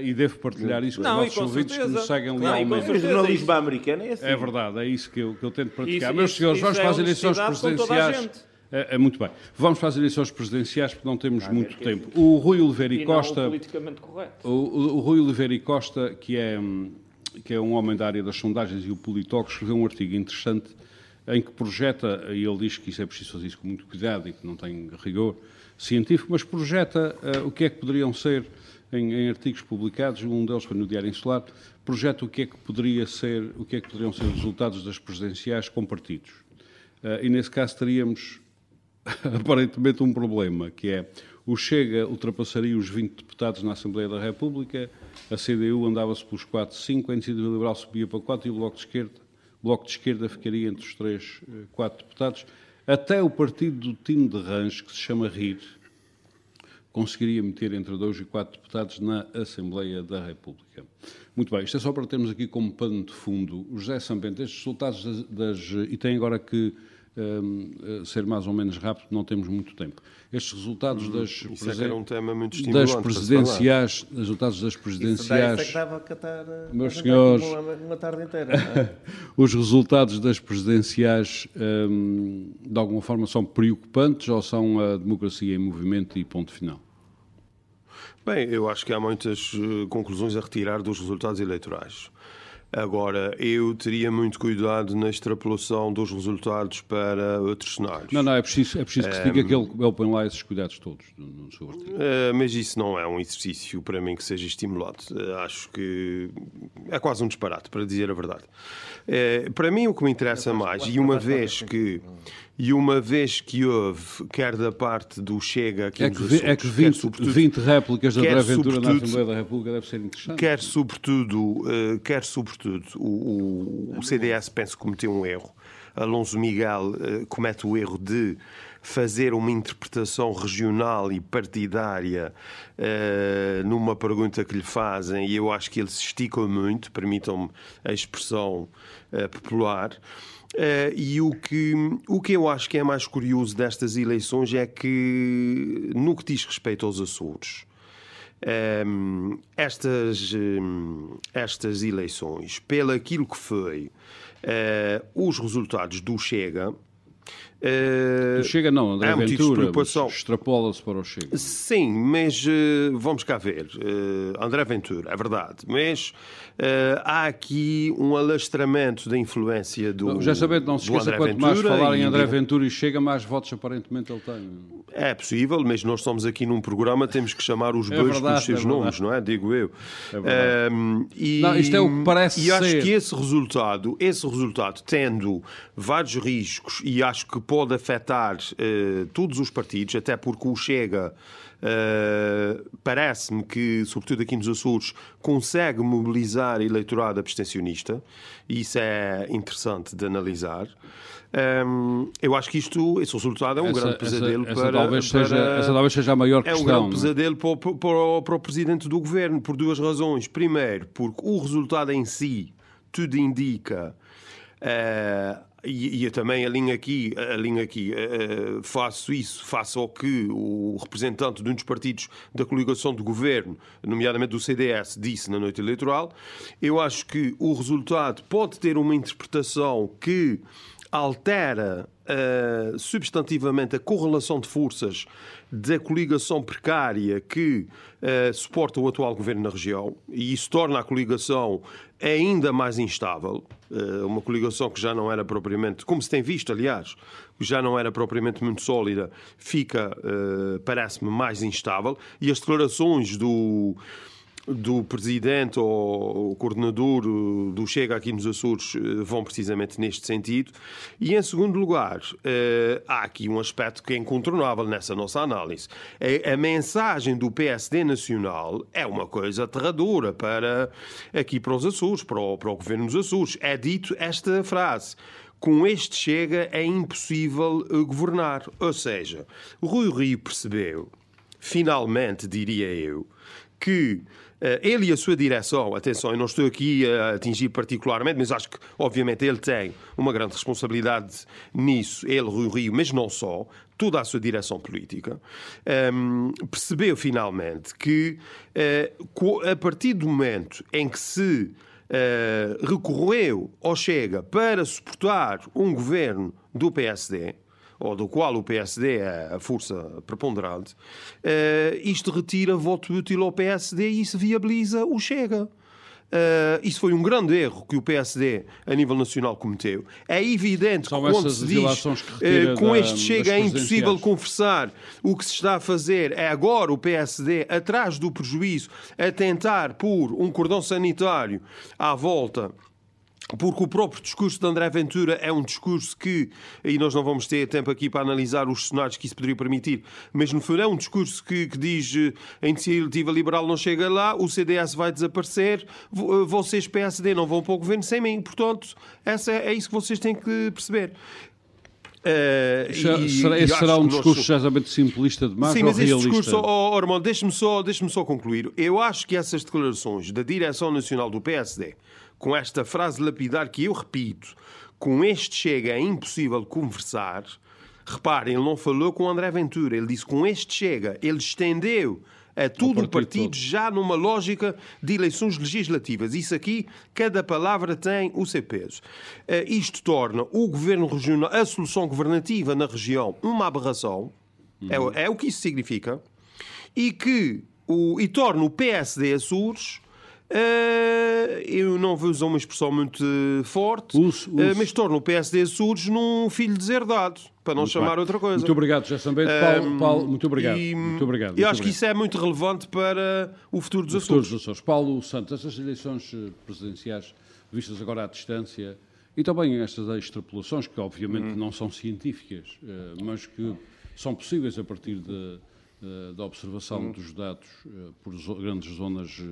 e devo partilhar isso com não, os nossos ouvintes que nos seguem lealmente. O jornalismo americano é assim. É verdade, é isso que eu, que eu tento praticar. Isso, Meus isso, senhores, vamos é para as eleições presidenciais. É, é, muito bem. Vamos para as eleições presidenciais porque não temos ah, muito é tempo. O Rui Oliveira e Costa. politicamente correto. O, o, o Rui Oliveira e Costa, que é, que é um homem da área das sondagens e o politólogo, escreveu um artigo interessante em que projeta, e ele diz que isso é preciso fazer isso com muito cuidado e que não tem rigor científico, mas projeta uh, o que é que poderiam ser em, em, artigos publicados, um deles foi no Diário Insular, projeta o que é que poderia ser, o que é que poderiam ser os resultados das presidenciais com partidos. Uh, e nesse caso teríamos aparentemente um problema, que é o Chega ultrapassaria os 20 deputados na Assembleia da República, a CDU andava-se pelos 4, 5, a Iniciativa Liberal subia para 4 e o Bloco de Esquerda, Bloco de Esquerda ficaria entre os 3, 4 eh, deputados. Até o partido do Tino de Range, que se chama RIR, conseguiria meter entre dois e quatro deputados na Assembleia da República. Muito bem, isto é só para termos aqui como pano de fundo o José Sambente, estes resultados das, das e tem agora que ser mais ou menos rápido, não temos muito tempo. Estes resultados das, Isso é um tema muito das presidenciais, resultados das presidenciais, Isso daí, que catar, eh, meus senhores, uma, uma tarde inteira. É? os resultados das presidenciais um, de alguma forma são preocupantes ou são a democracia em movimento e ponto final? Bem, eu acho que há muitas uh, conclusões a retirar dos resultados eleitorais. Agora, eu teria muito cuidado na extrapolação dos resultados para outros cenários. Não, não, é preciso, é preciso que se diga que ele, ele põe lá esses cuidados todos no seu artigo. É, mas isso não é um exercício para mim que seja estimulado. Eh, acho que é quase um disparate, para dizer a verdade. É, para mim, o que me interessa mais, e uma vez que e uma vez que houve, quer da parte do Chega, aqui é que, assuntos, é que 20, quer, 20 réplicas da André Ventura na Assembleia da República deve ser interessante. Quer sobretudo, uh, quer sobretudo o, o, o CDS penso que cometeu um erro Alonso Miguel uh, comete o erro de fazer uma interpretação regional e partidária uh, numa pergunta que lhe fazem, e eu acho que ele se estica muito, permitam-me a expressão uh, popular. Uh, e o que, o que eu acho que é mais curioso destas eleições é que, no que diz respeito aos Açores, um, estas, um, estas eleições, pelo aquilo que foi uh, os resultados do Chega, Uh, Chega não, André é Ventura, extrapola-se para o Chega. Sim, mas uh, vamos cá ver. Uh, André Ventura, é verdade, mas há aqui um alastramento da influência do Já sabendo, não se esqueça, quanto Ventura mais falar em André Ventura e Chega, mais votos aparentemente ele tem. É possível, mas nós estamos aqui num programa, temos que chamar os é bois pelos seus é nomes, não é? Digo eu. É um, e, não, isto é o que parece E acho que esse resultado, esse resultado, tendo vários riscos, e acho que pode afetar uh, todos os partidos, até porque o Chega uh, parece-me que, sobretudo aqui nos Açores, consegue mobilizar eleitorado abstencionista, e isso é interessante de analisar. Um, eu acho que isto, esse resultado é um essa, grande pesadelo essa, essa para, talvez para, seja, Essa talvez seja a maior questão. É um grande é? pesadelo para, para, para, o Presidente do Governo, por duas razões. Primeiro, porque o resultado em si tudo indica uh, e, e, eu também alinho aqui, alinho aqui uh, faço isso, faço ao que o representante de um dos partidos da coligação de governo, nomeadamente do CDS, disse na noite eleitoral. Eu acho que o resultado pode ter uma interpretação que altera uh, substantivamente a correlação de forças da coligação precária que uh, suporta o atual governo na região e isso torna a coligação ainda mais instável. Uh, uma coligação que já não era propriamente, como se tem visto, aliás, já não era propriamente muito sólida, fica, parece-me, mais instável. E as declarações do do presidente ou coordenador do Chega aqui nos Açores eh, vão precisamente neste sentido. E, em segundo lugar, eh, há aqui um aspecto que é incontornável nessa nossa análise. A mensagem do PSD Nacional é uma coisa aterradora para aqui para os Açores, para o, para o governo dos Açores. É dito esta frase com este chega é impossível eh, governar. Ou seja, Rui Rio percebeu, finalmente, diria eu, que eh, ele e a sua direção, atenção, eu não estou aqui a atingir particularmente, mas acho que, obviamente, ele tem uma grande responsabilidade nisso, ele, Rui Rio, mas não só, toda a sua direção política, um, ehm, percebeu finalmente que, uh, a partir do momento em que se uh, recorreu ao Chega para suportar um governo do PSD, ou do qual o PSD é a força preponderante, uh, isto retira voto útil ao PSD e isso viabiliza o Chega. Uh, isso foi um grande erro que o PSD a nível nacional cometeu. É evidente São que quando se diz uh, com este chega é impossível conversar, o que se está a fazer é agora o PSD atrás do prejuízo a tentar por um cordão sanitário à volta porque o próprio discurso de André Ventura é um discurso que, e nós não vamos ter tempo aqui para analisar os cenários que isso poderia permitir, mas no fundo é um discurso que, que diz eh, a iniciativa liberal não chega lá, o CDS vai desaparecer, eh, vocês PSD não vão para o governo sem mim. Portanto, essa é, é isso que vocês têm que perceber. Uh, e, será, esse será um discurso extremamente simplista demais Sim, mas esse discurso, oh, oh, deixe-me só, deixe só concluir. Eu acho que essas declarações da direção nacional do PSD com esta frase lapidar que eu repito, com este chega é impossível conversar. Reparem, ele não falou com André Ventura, ele disse com este chega, ele estendeu a todo o partido, partido já numa lógica de eleições legislativas. Isso aqui, cada palavra tem o seu peso. Uh, isto torna o governo regional, a solução governativa na região, uma aberração. Uhum. É, é, o que isso significa. E que o, e torna o PSD Açores Uh, eu não vou usar uma expressão muito forte, uso, uso. Uh, mas torna o PSD surge num filho deserdado, para não muito chamar bem. outra coisa. Muito obrigado, José Sambento. Paulo, Paulo, muito obrigado. E, muito obrigado. Eu acho que isso é muito relevante para o futuro dos o Açores. Futuro dos Açores. Paulo Santos, essas eleições eh, presidenciais vistas agora à distância e também estas extrapolações, que obviamente hum. não são científicas, mas que são possíveis a partir de, da observação hum. dos dados por grandes zonas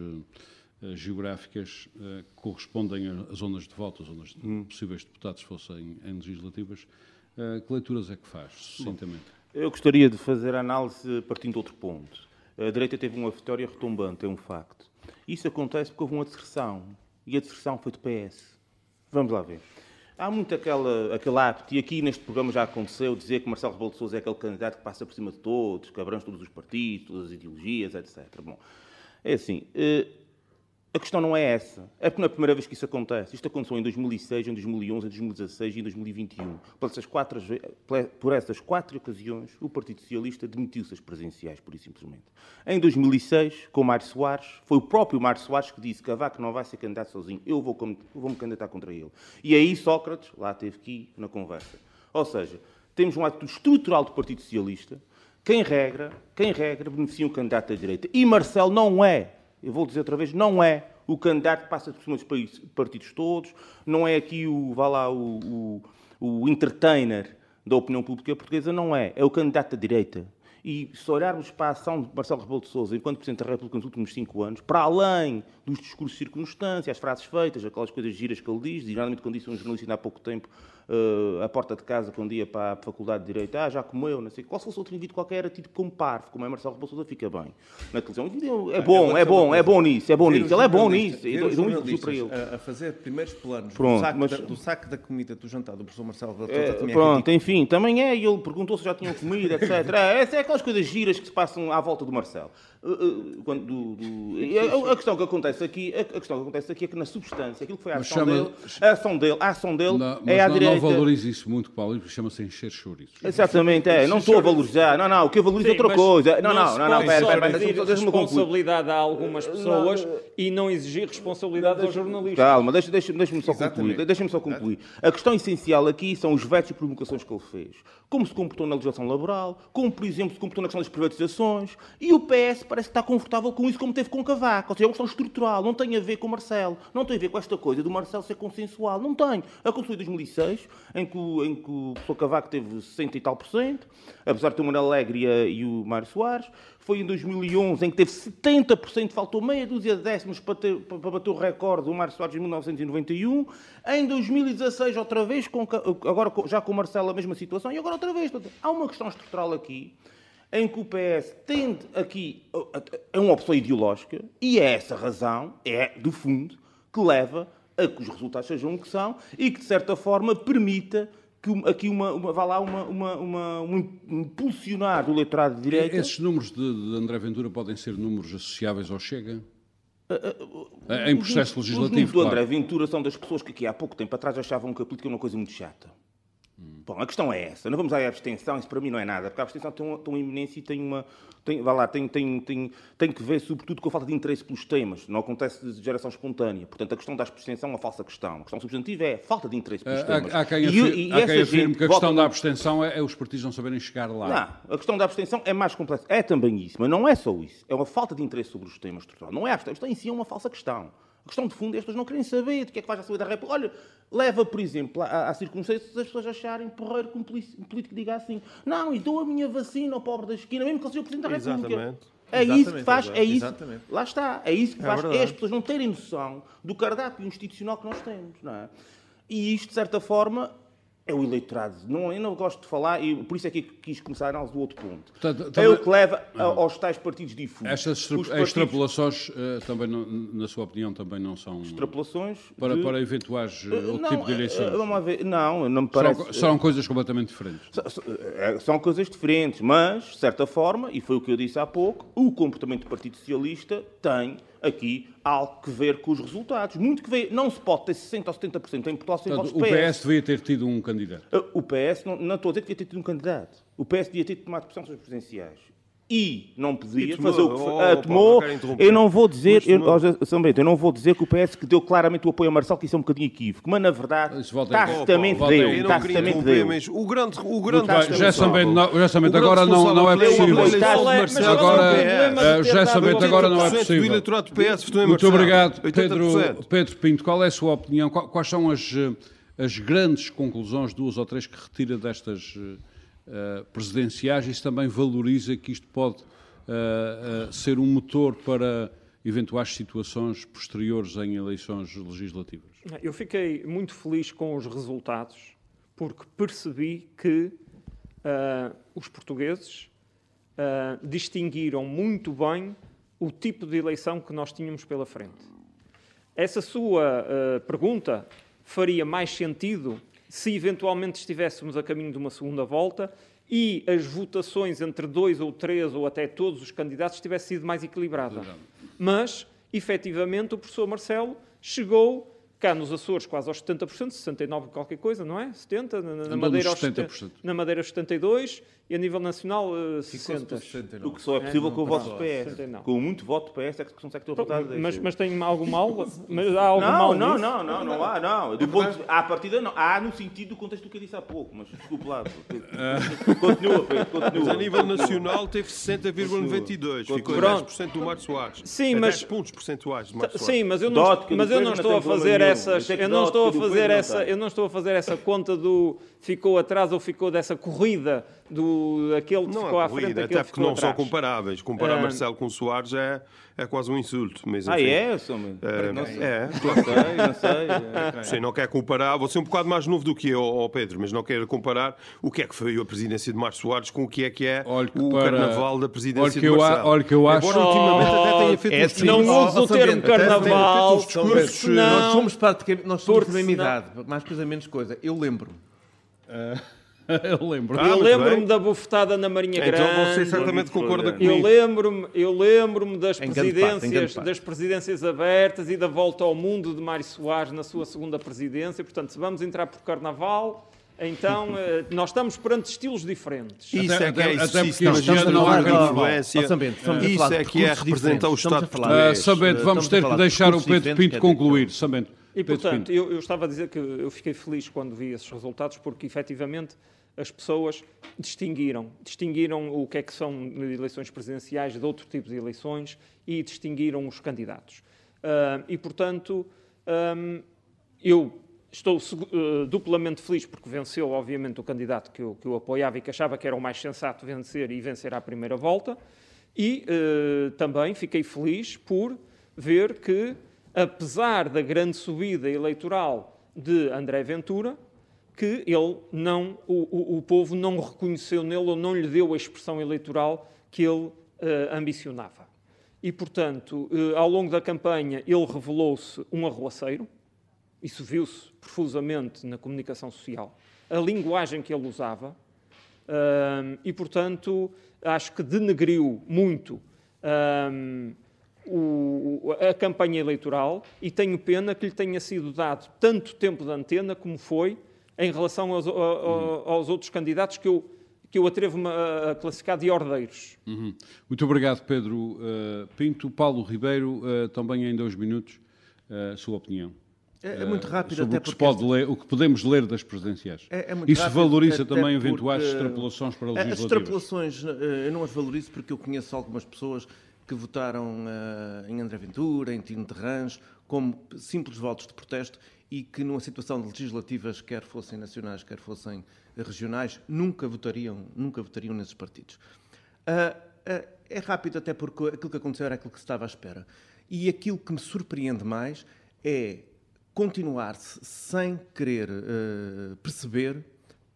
geográficas uh, correspondem a, zonas de voto, zonas de hum. possíveis deputados fossem em legislativas. que leituras é que faz, sucintamente? Eu gostaria de fazer a análise partindo de outro ponto. A direita teve uma vitória retumbante, é um facto. Isso acontece porque houve uma deserção. E a deserção foi do PS. Vamos lá ver. Há muito aquela, aquele hábito, e aqui neste programa já aconteceu, dizer que Marcelo Rebelo de Sousa é aquele candidato que passa por cima de todos, que abrange todos os partidos, todas as ideologias, etc. Bom, é assim, eh, a questão não é essa. É porque não é a primeira vez que isso acontece. Isto aconteceu em 2006, em 2011, em 2016 e em 2021. Por essas quatro, por essas quatro ocasiões, o Partido Socialista demitiu-se as presenciais, por e simplesmente. Em 2006, com Mário Soares, foi o próprio Mário Soares que disse que Cavaco não vai ser candidato sozinho, eu vou, vou me candidatar contra ele. E aí Sócrates, lá teve que ir na conversa. Ou seja, temos um ato estrutural do Partido Socialista, quem regra, quem regra beneficia um candidato da direita. E Marcelo não é eu vou dizer outra vez, não é o candidato que passa por cima dos partidos todos, não é aqui o, vá lá, o, o, o entertainer da opinião pública portuguesa, não é. É o candidato da direita. E se olharmos para a ação de Marcelo Rebelo de Sousa enquanto Presidente da República nos últimos cinco anos, para além dos discursos de circunstância, as frases feitas, aquelas coisas giras que ele diz, geralmente quando disse um jornalista há pouco tempo, uh, à porta de casa, quando ia para a Faculdade de Direito, ah, já comeu, não sei, qual se fosse outro indivíduo qualquer, era tido como parvo, como é Marcelo Sousa, fica bem. Na televisão, é bom, é bom, é bom nisso, é bom nisso, ele é bom nisso, e dou muito para ele. A, fazer primeiros planos Pronto, do, saco mas... da, do saco da comida do jantar do professor Marcelo Rebelo de Sousa, é, Pronto, enfim, também é, e ele perguntou se já tinham comida, etc. É, essa é aquelas coisas giras que se passam à volta do Marcelo. Uh, quando, do, do, a, a, questão que acontece aqui, a, a, questão que acontece aqui é que na substância, aquilo que foi a ação chama, dele, a ação dele, a ação dele não, é à não, direita. Não valorize isso muito, Paulo, chama-se encher chouriços. Exatamente, é. Não estou a valorizar. Não, não, o que eu valorizo é outra coisa. Não, não, não, não, pera, pera, pera, deixa-me responsabilidade a algumas pessoas e não exigir responsabilidade aos jornalistas. Calma, deixa-me só concluir. Deixa-me só concluir. A questão essencial aqui são os vetos e provocações que ele fez. Como se comportou na legislação laboral, como, por exemplo, se comportou na questão das privatizações, e o PS parece que está confortável com isso, como teve com Cavaco. Ou seja, é uma questão estrutural, não tem a ver com o Marcelo, não tem a ver com esta coisa do Marcelo ser consensual, não tem. Aconteceu em 2006, em que, em que o professor Cavaco teve 60 e tal por cento, apesar de ter o Manuel Alegre e o Mário Soares. Foi em 2011, em que teve 70%, faltou meia dúzia de décimos para, ter, para bater o recorde do Mário Soares em 1991. Em 2016, outra vez, com, agora já com o Marcelo a mesma situação, e agora outra vez. Há uma questão estrutural aqui em que o PS tende aqui a uma opção ideológica e é essa razão, é do fundo, que leva a que os resultados sejam o que são e que, de certa forma, permita que aqui uma, uma, vá lá uma, uma, uma, um impulsionar do eleitorado de direita. Esses números de, de André Ventura podem ser números associáveis ao Chega? Uh, uh, em processo legislativo. Os números do André Ventura são das pessoas que aqui há pouco tempo atrás achavam que a política era uma coisa muito chata. Bom, a questão é essa. Não vamos à abstenção, isso para mim não é nada, porque a abstenção tem uma, tem uma iminência e tem uma. Tem, vá lá, tem, tem, tem, tem que ver, sobretudo, com a falta de interesse pelos temas. Não acontece de geração espontânea. Portanto, a questão da abstenção é uma falsa questão. A questão substantiva é falta de interesse pelos temas. Há, há quem, afirme, e, e há quem afirme que a questão da abstenção é, é, os partidos não saberem chegar lá. Não, a questão da abstenção é mais complexa. É também isso, mas não é só isso. É uma falta de interesse sobre os temas. Não é a abstenção. Isto em si é uma falsa questão. A questão de fundo é as pessoas não querem saber do que é que faz a saúde da República. Olha, leva, por exemplo, à, à circunstância as pessoas acharem porreiro que um político diga assim: não, e dou a minha vacina ao pobre da esquina, mesmo que ele seja o Presidente da República. Exatamente. É Exatamente, isso que faz, é isso. Exatamente. Lá está, é isso que é faz, é, é as pessoas não terem noção do cardápio institucional que nós temos, não é? E isto, de certa forma, é o eleitorado. Não, eu não gosto de falar, e por isso é que quis começar a análise do outro ponto. Portanto, é o que leva a, aos tais partidos difusos. Estas partidos, extrapolações, uh, também não, na sua opinião, também não são... Extrapolações? Para, de... para eventuais uh, outro não, tipo de eleições? vamos ver, não, não me parece... Serão, serão coisas completamente diferentes. São, são coisas diferentes, mas, de certa forma, e foi o que eu disse há pouco, o comportamento do Partido Socialista tem aqui algo que ver com os resultados. Muito que ver. Não se pode ter 60% ou 70% em Portugal sem votos PS. O PS devia ter tido um candidato. O PS, não, não estou a dizer que devia ter tido um candidato. O PS devia ter tomado pressão sobre as presidenciais e não podia fazer o que oh, ah, tomou. Eu não vou dizer, eu, São Bento, eu não vou dizer que o PS que deu claramente o apoio a Marcelo, que isso é um bocadinho equívoco, mas na verdade tacitamente deu. Tacitamente deu. Mas o grande, o grande já São Bento, já São Bento agora não, não é possível. Agora, já São Bento agora não é possível. Muito obrigado, Pedro, Pedro Pinto. Qual é a sua opinião? Quais são as, as grandes conclusões, duas ou três, que retira destas uh, presidenciais, isso também valoriza que isto pode uh, uh, ser um motor para eventuais situações posteriores em eleições legislativas? Eu fiquei muito feliz com os resultados, porque percebi que os portugueses distinguiram muito bem o tipo de eleição que nós tínhamos pela frente. Essa sua uh, pergunta faria mais sentido se eventualmente estivéssemos a caminho de uma segunda volta e as votações entre dois ou três ou até todos os candidatos tivessem sido mais equilibrada. Mas, efetivamente, o professor Marcelo chegou cá nos Açores quase aos 70%, 69% qualquer coisa, não é? 70%, na, na Madeira aos 70%. Na Madeira aos 72% e a nível nacional uh, 60%. O que só é possível é, com o voto do PS. Com muito voto do PS é que consegue ter o resultado mas, mas tem algo mal? Mas há algo não, mal não, não, não, não há, não. Do ponto, à partida não. Há no sentido do contexto do que eu disse há pouco, mas desculpe lá. Continua, Pedro, continua. Mas a nível nacional teve 60,92%. Ficou Pronto. 10% do Mário Soares. Sim, mas... 10 pontos percentuais do Mário Soares. Sim, mas eu não, mas eu não estou a fazer essas... Eu não estou a fazer essa... Eu não estou a fazer essa conta do ficou atrás ou ficou dessa corrida do aquele que não ficou é à frente, corrida, até porque não atrás. são comparáveis. Comparar uh, Marcelo com Soares é, é quase um insulto. Mas, ah, enfim, ah, é? Sou é, não sei. É, claro. não sei, não sei. Você não quer comparar, você é um bocado mais novo do que eu, oh Pedro, mas não quer comparar o que é que foi a presidência de Marcos Soares com o que é que é que o para... carnaval da presidência de Marcelo. Olha que eu acho... Embora ultimamente oh, até tenha feito é assim, Não uso o termo carnaval. Discursos, nós somos praticamente, nós somos da mesma idade, mais coisa menos coisa. Eu lembro-me. Uh... eu lembro. Ah, eu lembro-me da bufetada na Marinha então, Grande. Então você certamente concorda comigo. Eu lembro-me, eu lembro-me das presidências, das presidências abertas e da volta ao mundo de Mário Soares na sua segunda presidência. Portanto, se vamos entrar por Carnaval, então eh, nós estamos perante estilos diferentes. Isso é que é exercício não há influência. Isso é que é representar o Estado português. Sambento, vamos ter que deixar o Pedro Pinto concluir. Sambento. E, portanto, eu, eu, estava a dizer que eu fiquei feliz quando vi esses resultados, porque efetivamente as pessoas distinguiram. Distinguiram o que é que são eleições presidenciais de outro tipo de eleições e distinguiram os candidatos. Uh, e, portanto, um, eu estou uh, duplamente feliz porque venceu, obviamente, o candidato que eu, que eu apoiava e que achava que era o mais sensato vencer e vencer à primeira volta. E uh, também fiquei feliz por ver que apesar da grande subida eleitoral de André Ventura, que ele não, o, o, povo não reconheceu nele ou não lhe deu a expressão eleitoral que ele uh, ambicionava. E, portanto, uh, ao longo da campanha, ele revelou-se um arruaceiro, isso viu-se profusamente na comunicação social, a linguagem que ele usava, uh, e, portanto, acho que denegriu muito o, a campanha eleitoral e tenho pena que lhe tenha sido dado tanto tempo de antena como foi em relação aos, uhum. aos outros candidatos que eu, que eu atrevo-me a classificar de ordeiros. Uhum. Muito obrigado, Pedro uh, Pinto. Paulo Ribeiro, uh, também em dois minutos, uh, sua opinião. É, é, muito rápido, sobre até o que, pode ler, o que podemos ler das presidenciais. É, é Isso rápido, valoriza também eventuais extrapolações para legislativas? As extrapolações eu não as valorizo porque eu conheço algumas pessoas que votaram uh, em André Ventura, em Tino Terrans, como simples votos de protesto e que numa situação de legislativas, quer fossem nacionais, quer fossem regionais, nunca votariam, nunca votariam nesses partidos. Uh, uh, é rápido até porque aquilo que aconteceu era aquilo que se estava à espera. E aquilo que me surpreende mais é continuar-se sem querer uh, perceber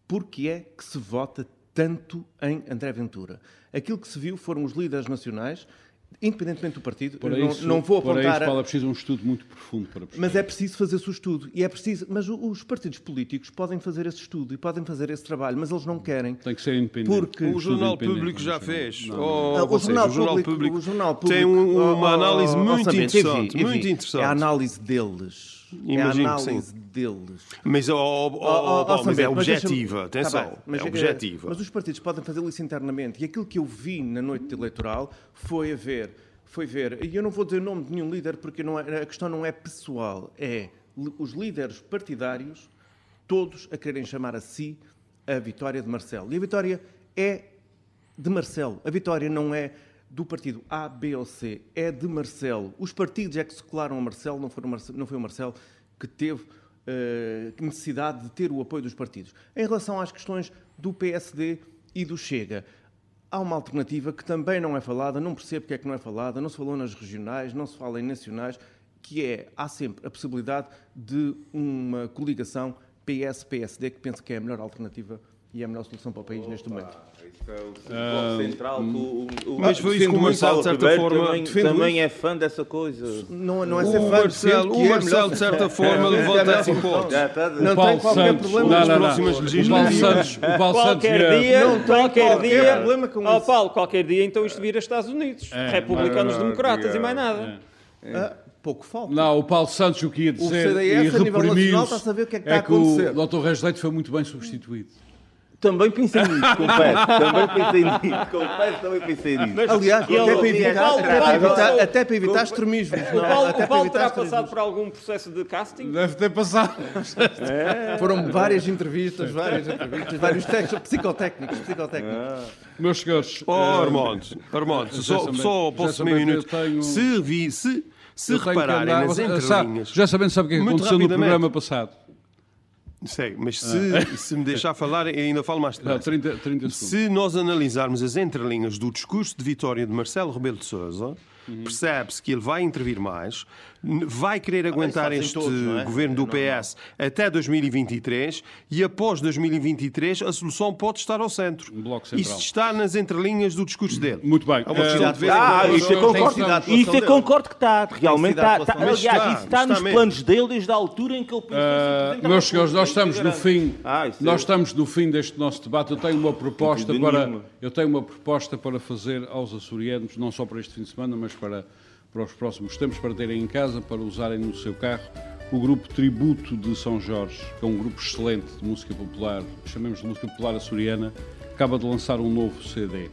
porque é que se vota tanto em André Ventura. Aquilo que se viu foram os líderes nacionais independentemente do partido, para não, isso, não vou apontar... Para isso, Paulo, é preciso um estudo muito profundo para perceber. Mas é preciso fazer esse estudo. E é preciso... Mas os partidos políticos podem fazer esse estudo e podem fazer esse trabalho, mas eles não querem. Tem que ser independente. Porque... O Jornal Público já fez. Não, não. Oh, o, jornal Público, o Jornal Público tem uma oh, análise muito interessante. Muito interessante. É a análise deles Imagino é a análise deles. Mas, oh, oh, oh, oh mas é objetiva, atenção, tá mas, é objetiva. Mas os partidos podem fazer isso internamente. E aquilo que eu vi na noite eleitoral foi a ver foi ver, e eu não vou dizer o nome de nenhum líder porque não é, a questão não é pessoal, é os líderes partidários, todos a quererem chamar a si a vitória de Marcelo. E a vitória é de Marcelo. A vitória não é do partido A, B ou C, é de Marcelo. Os partidos é que se colaram a Marcelo, não, foram Marcelo, não foi o Marcelo que teve uh, necessidade de ter o apoio dos partidos. Em relação às questões do PSD e do Chega, há uma alternativa que também não é falada, não percebo porque é que não é falada, não se falou nas regionais, não se fala em nacionais, que é, há sempre a possibilidade de uma coligação PS-PSD, que penso que é a melhor alternativa e é a melhor solução para o país neste momento. Uh, central, o, o, mas foi isso que o Marcelo, de certa forma, também, também é fã dessa coisa. Não, não é O ser fã, Marcelo, que o é Marcelo, de certa forma, levanta essa hipótese. Não Paulo tem qualquer problema nas próximas O legislativas. O Paulo Santos Qualquer ia- dia, Não tem qualquer dia, problema com isso. Paulo, qualquer dia então isto vira Estados Unidos, É, republicanos democratas e mais nada. Ah, pouco falta. Não, o Paulo Santos o que ia dizer CDS, e a nível nacional, está a saber o que é que está a o acontecer. Dr. Reis Leite foi muito bem substituído. Também pensei nisso, confesso. Também pensei nisso. Confesso, também pensei nisso. Aliás, ele- até para o evitar, Paulo- até para evitar, até para evitar extremismos. O não, Paulo, até o Paulo terá passado por algum processo de casting? Deve ter passado. Foram várias entrevistas, várias entrevistas, vários testes psicotécnicos, psicotécnicos. Meus senhores, Oh, eh, Armando, Armando, só, só posso meio minuto. tenho- Se, vi, se, se repararem andar- nas entrelinhas... Já sabendo sabe o que é aconteceu no programa passado. Sei, mas se, se me deixar falar, ainda falo mais Ah. Não, tarde. 30, 30 segundos. Se nós analisarmos as entrelinhas do discurso de vitória de Marcelo Rebelo de Sousa, percebe-se que ele vai intervir mais, vai querer aguentar este todos, não é? governo do É. PS até 2023 e após 2023 a solução pode estar ao centro. Um. Isso está nas entrelinhas do discurso dele. Muito bem. É uma questão de ver. Ah, Tem isso eu concordo. Isso eu concordo que está. Realmente está. está aliás, Mas isso está, está nos está planos dele desde a altura em que ele Uh, meus senhores, nós estamos no fim. Ah, isso é- nós estamos no fim deste nosso debate. Eu tenho uma proposta para nenhuma. eu tenho uma proposta para fazer aos açorianos, não só para este fim de semana, mas para para os próximos tempos, para terem em casa, para usarem no seu carro o grupo Tributo de São Jorge, que é um grupo excelente de música popular, chamemos de música popular açoriana, acaba de lançar um novo CD.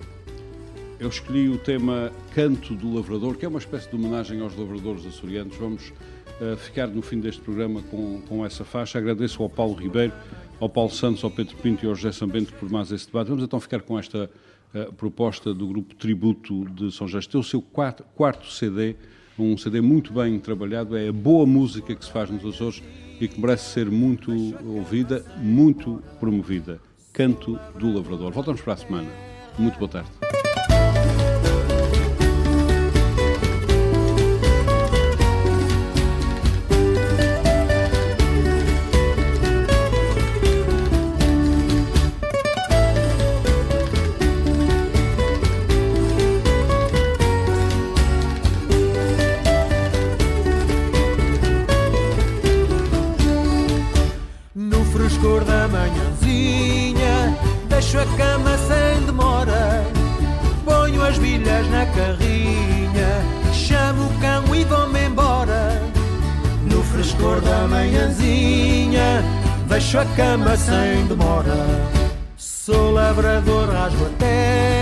Eu escolhi o tema Canto do Lavrador, que é uma espécie de homenagem aos lavradores açorianos. Vamos eh, ficar no fim deste programa com, com essa faixa. Agradeço ao Paulo Ribeiro, ao Paulo Santos, ao Pedro Pinto e ao José Sambento por mais esse debate. Vamos então ficar com esta proposta do grupo Tributo de São Jorge. Tem o seu quarto, quarto CD, um CD muito bem trabalhado. É a boa música que se faz nos Açores e que merece ser muito ouvida, muito promovida. Canto do Lavrador. Voltamos para a semana. Muito boa tarde. Deixo a cama sem demora. Sou lavrador, rasgo a terra,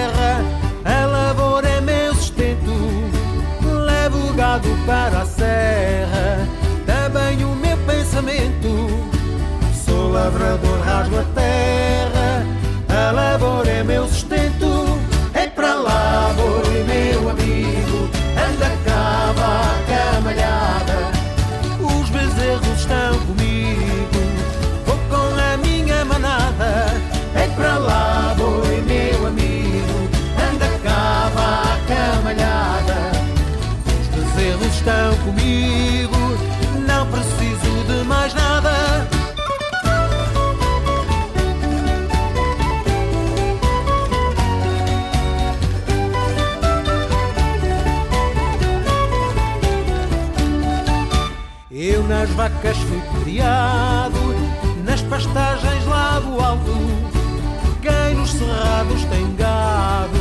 comigo, não preciso de mais nada. Eu nas vacas fui criado, nas pastagens lá do alto. Quem nos cerrados tem gado,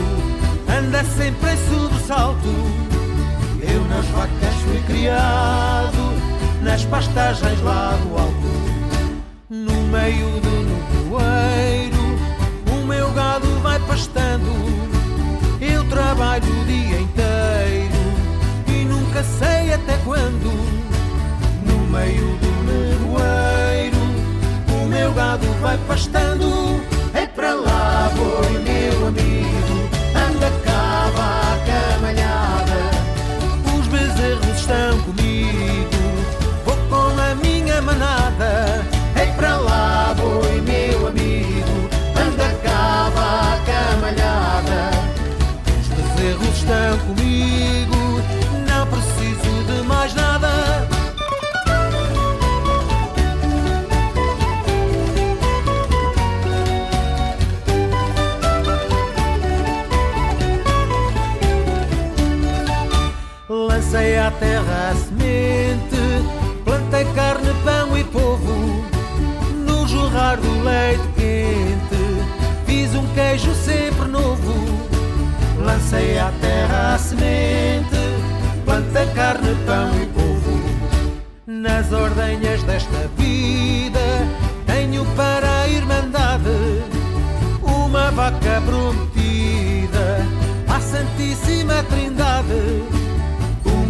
anda sempre em sobressalto. Eu nas vacas fui criado, nas pastagens lá do alto. No meio do nevoeiro, o meu gado vai pastando. Eu trabalho o dia inteiro e nunca sei até quando. No meio do nevoeiro, o meu gado vai pastando. Estão comigo, não preciso de mais nada. Lancei à terra a semente, plantei carne, pão e povo, no jorrar do leite quente, fiz um queijo sempre novo. Lancei à terra a semente, plantei carne, pão e povo, nas ordenhas desta vida, tenho para a irmandade uma vaca prometida à Santíssima Trindade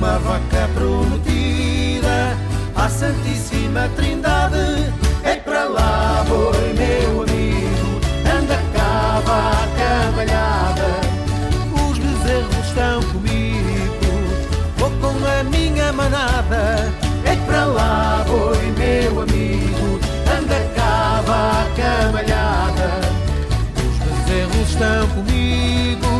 uma vaca prometida à Santíssima Trindade. É para lá, boi, meu amigo, anda cá, vaca malhada. Estão comigo, vou com a minha manada. É para lá, boi, meu amigo, anda cá, vaca malhada. Os bezerros estão comigo,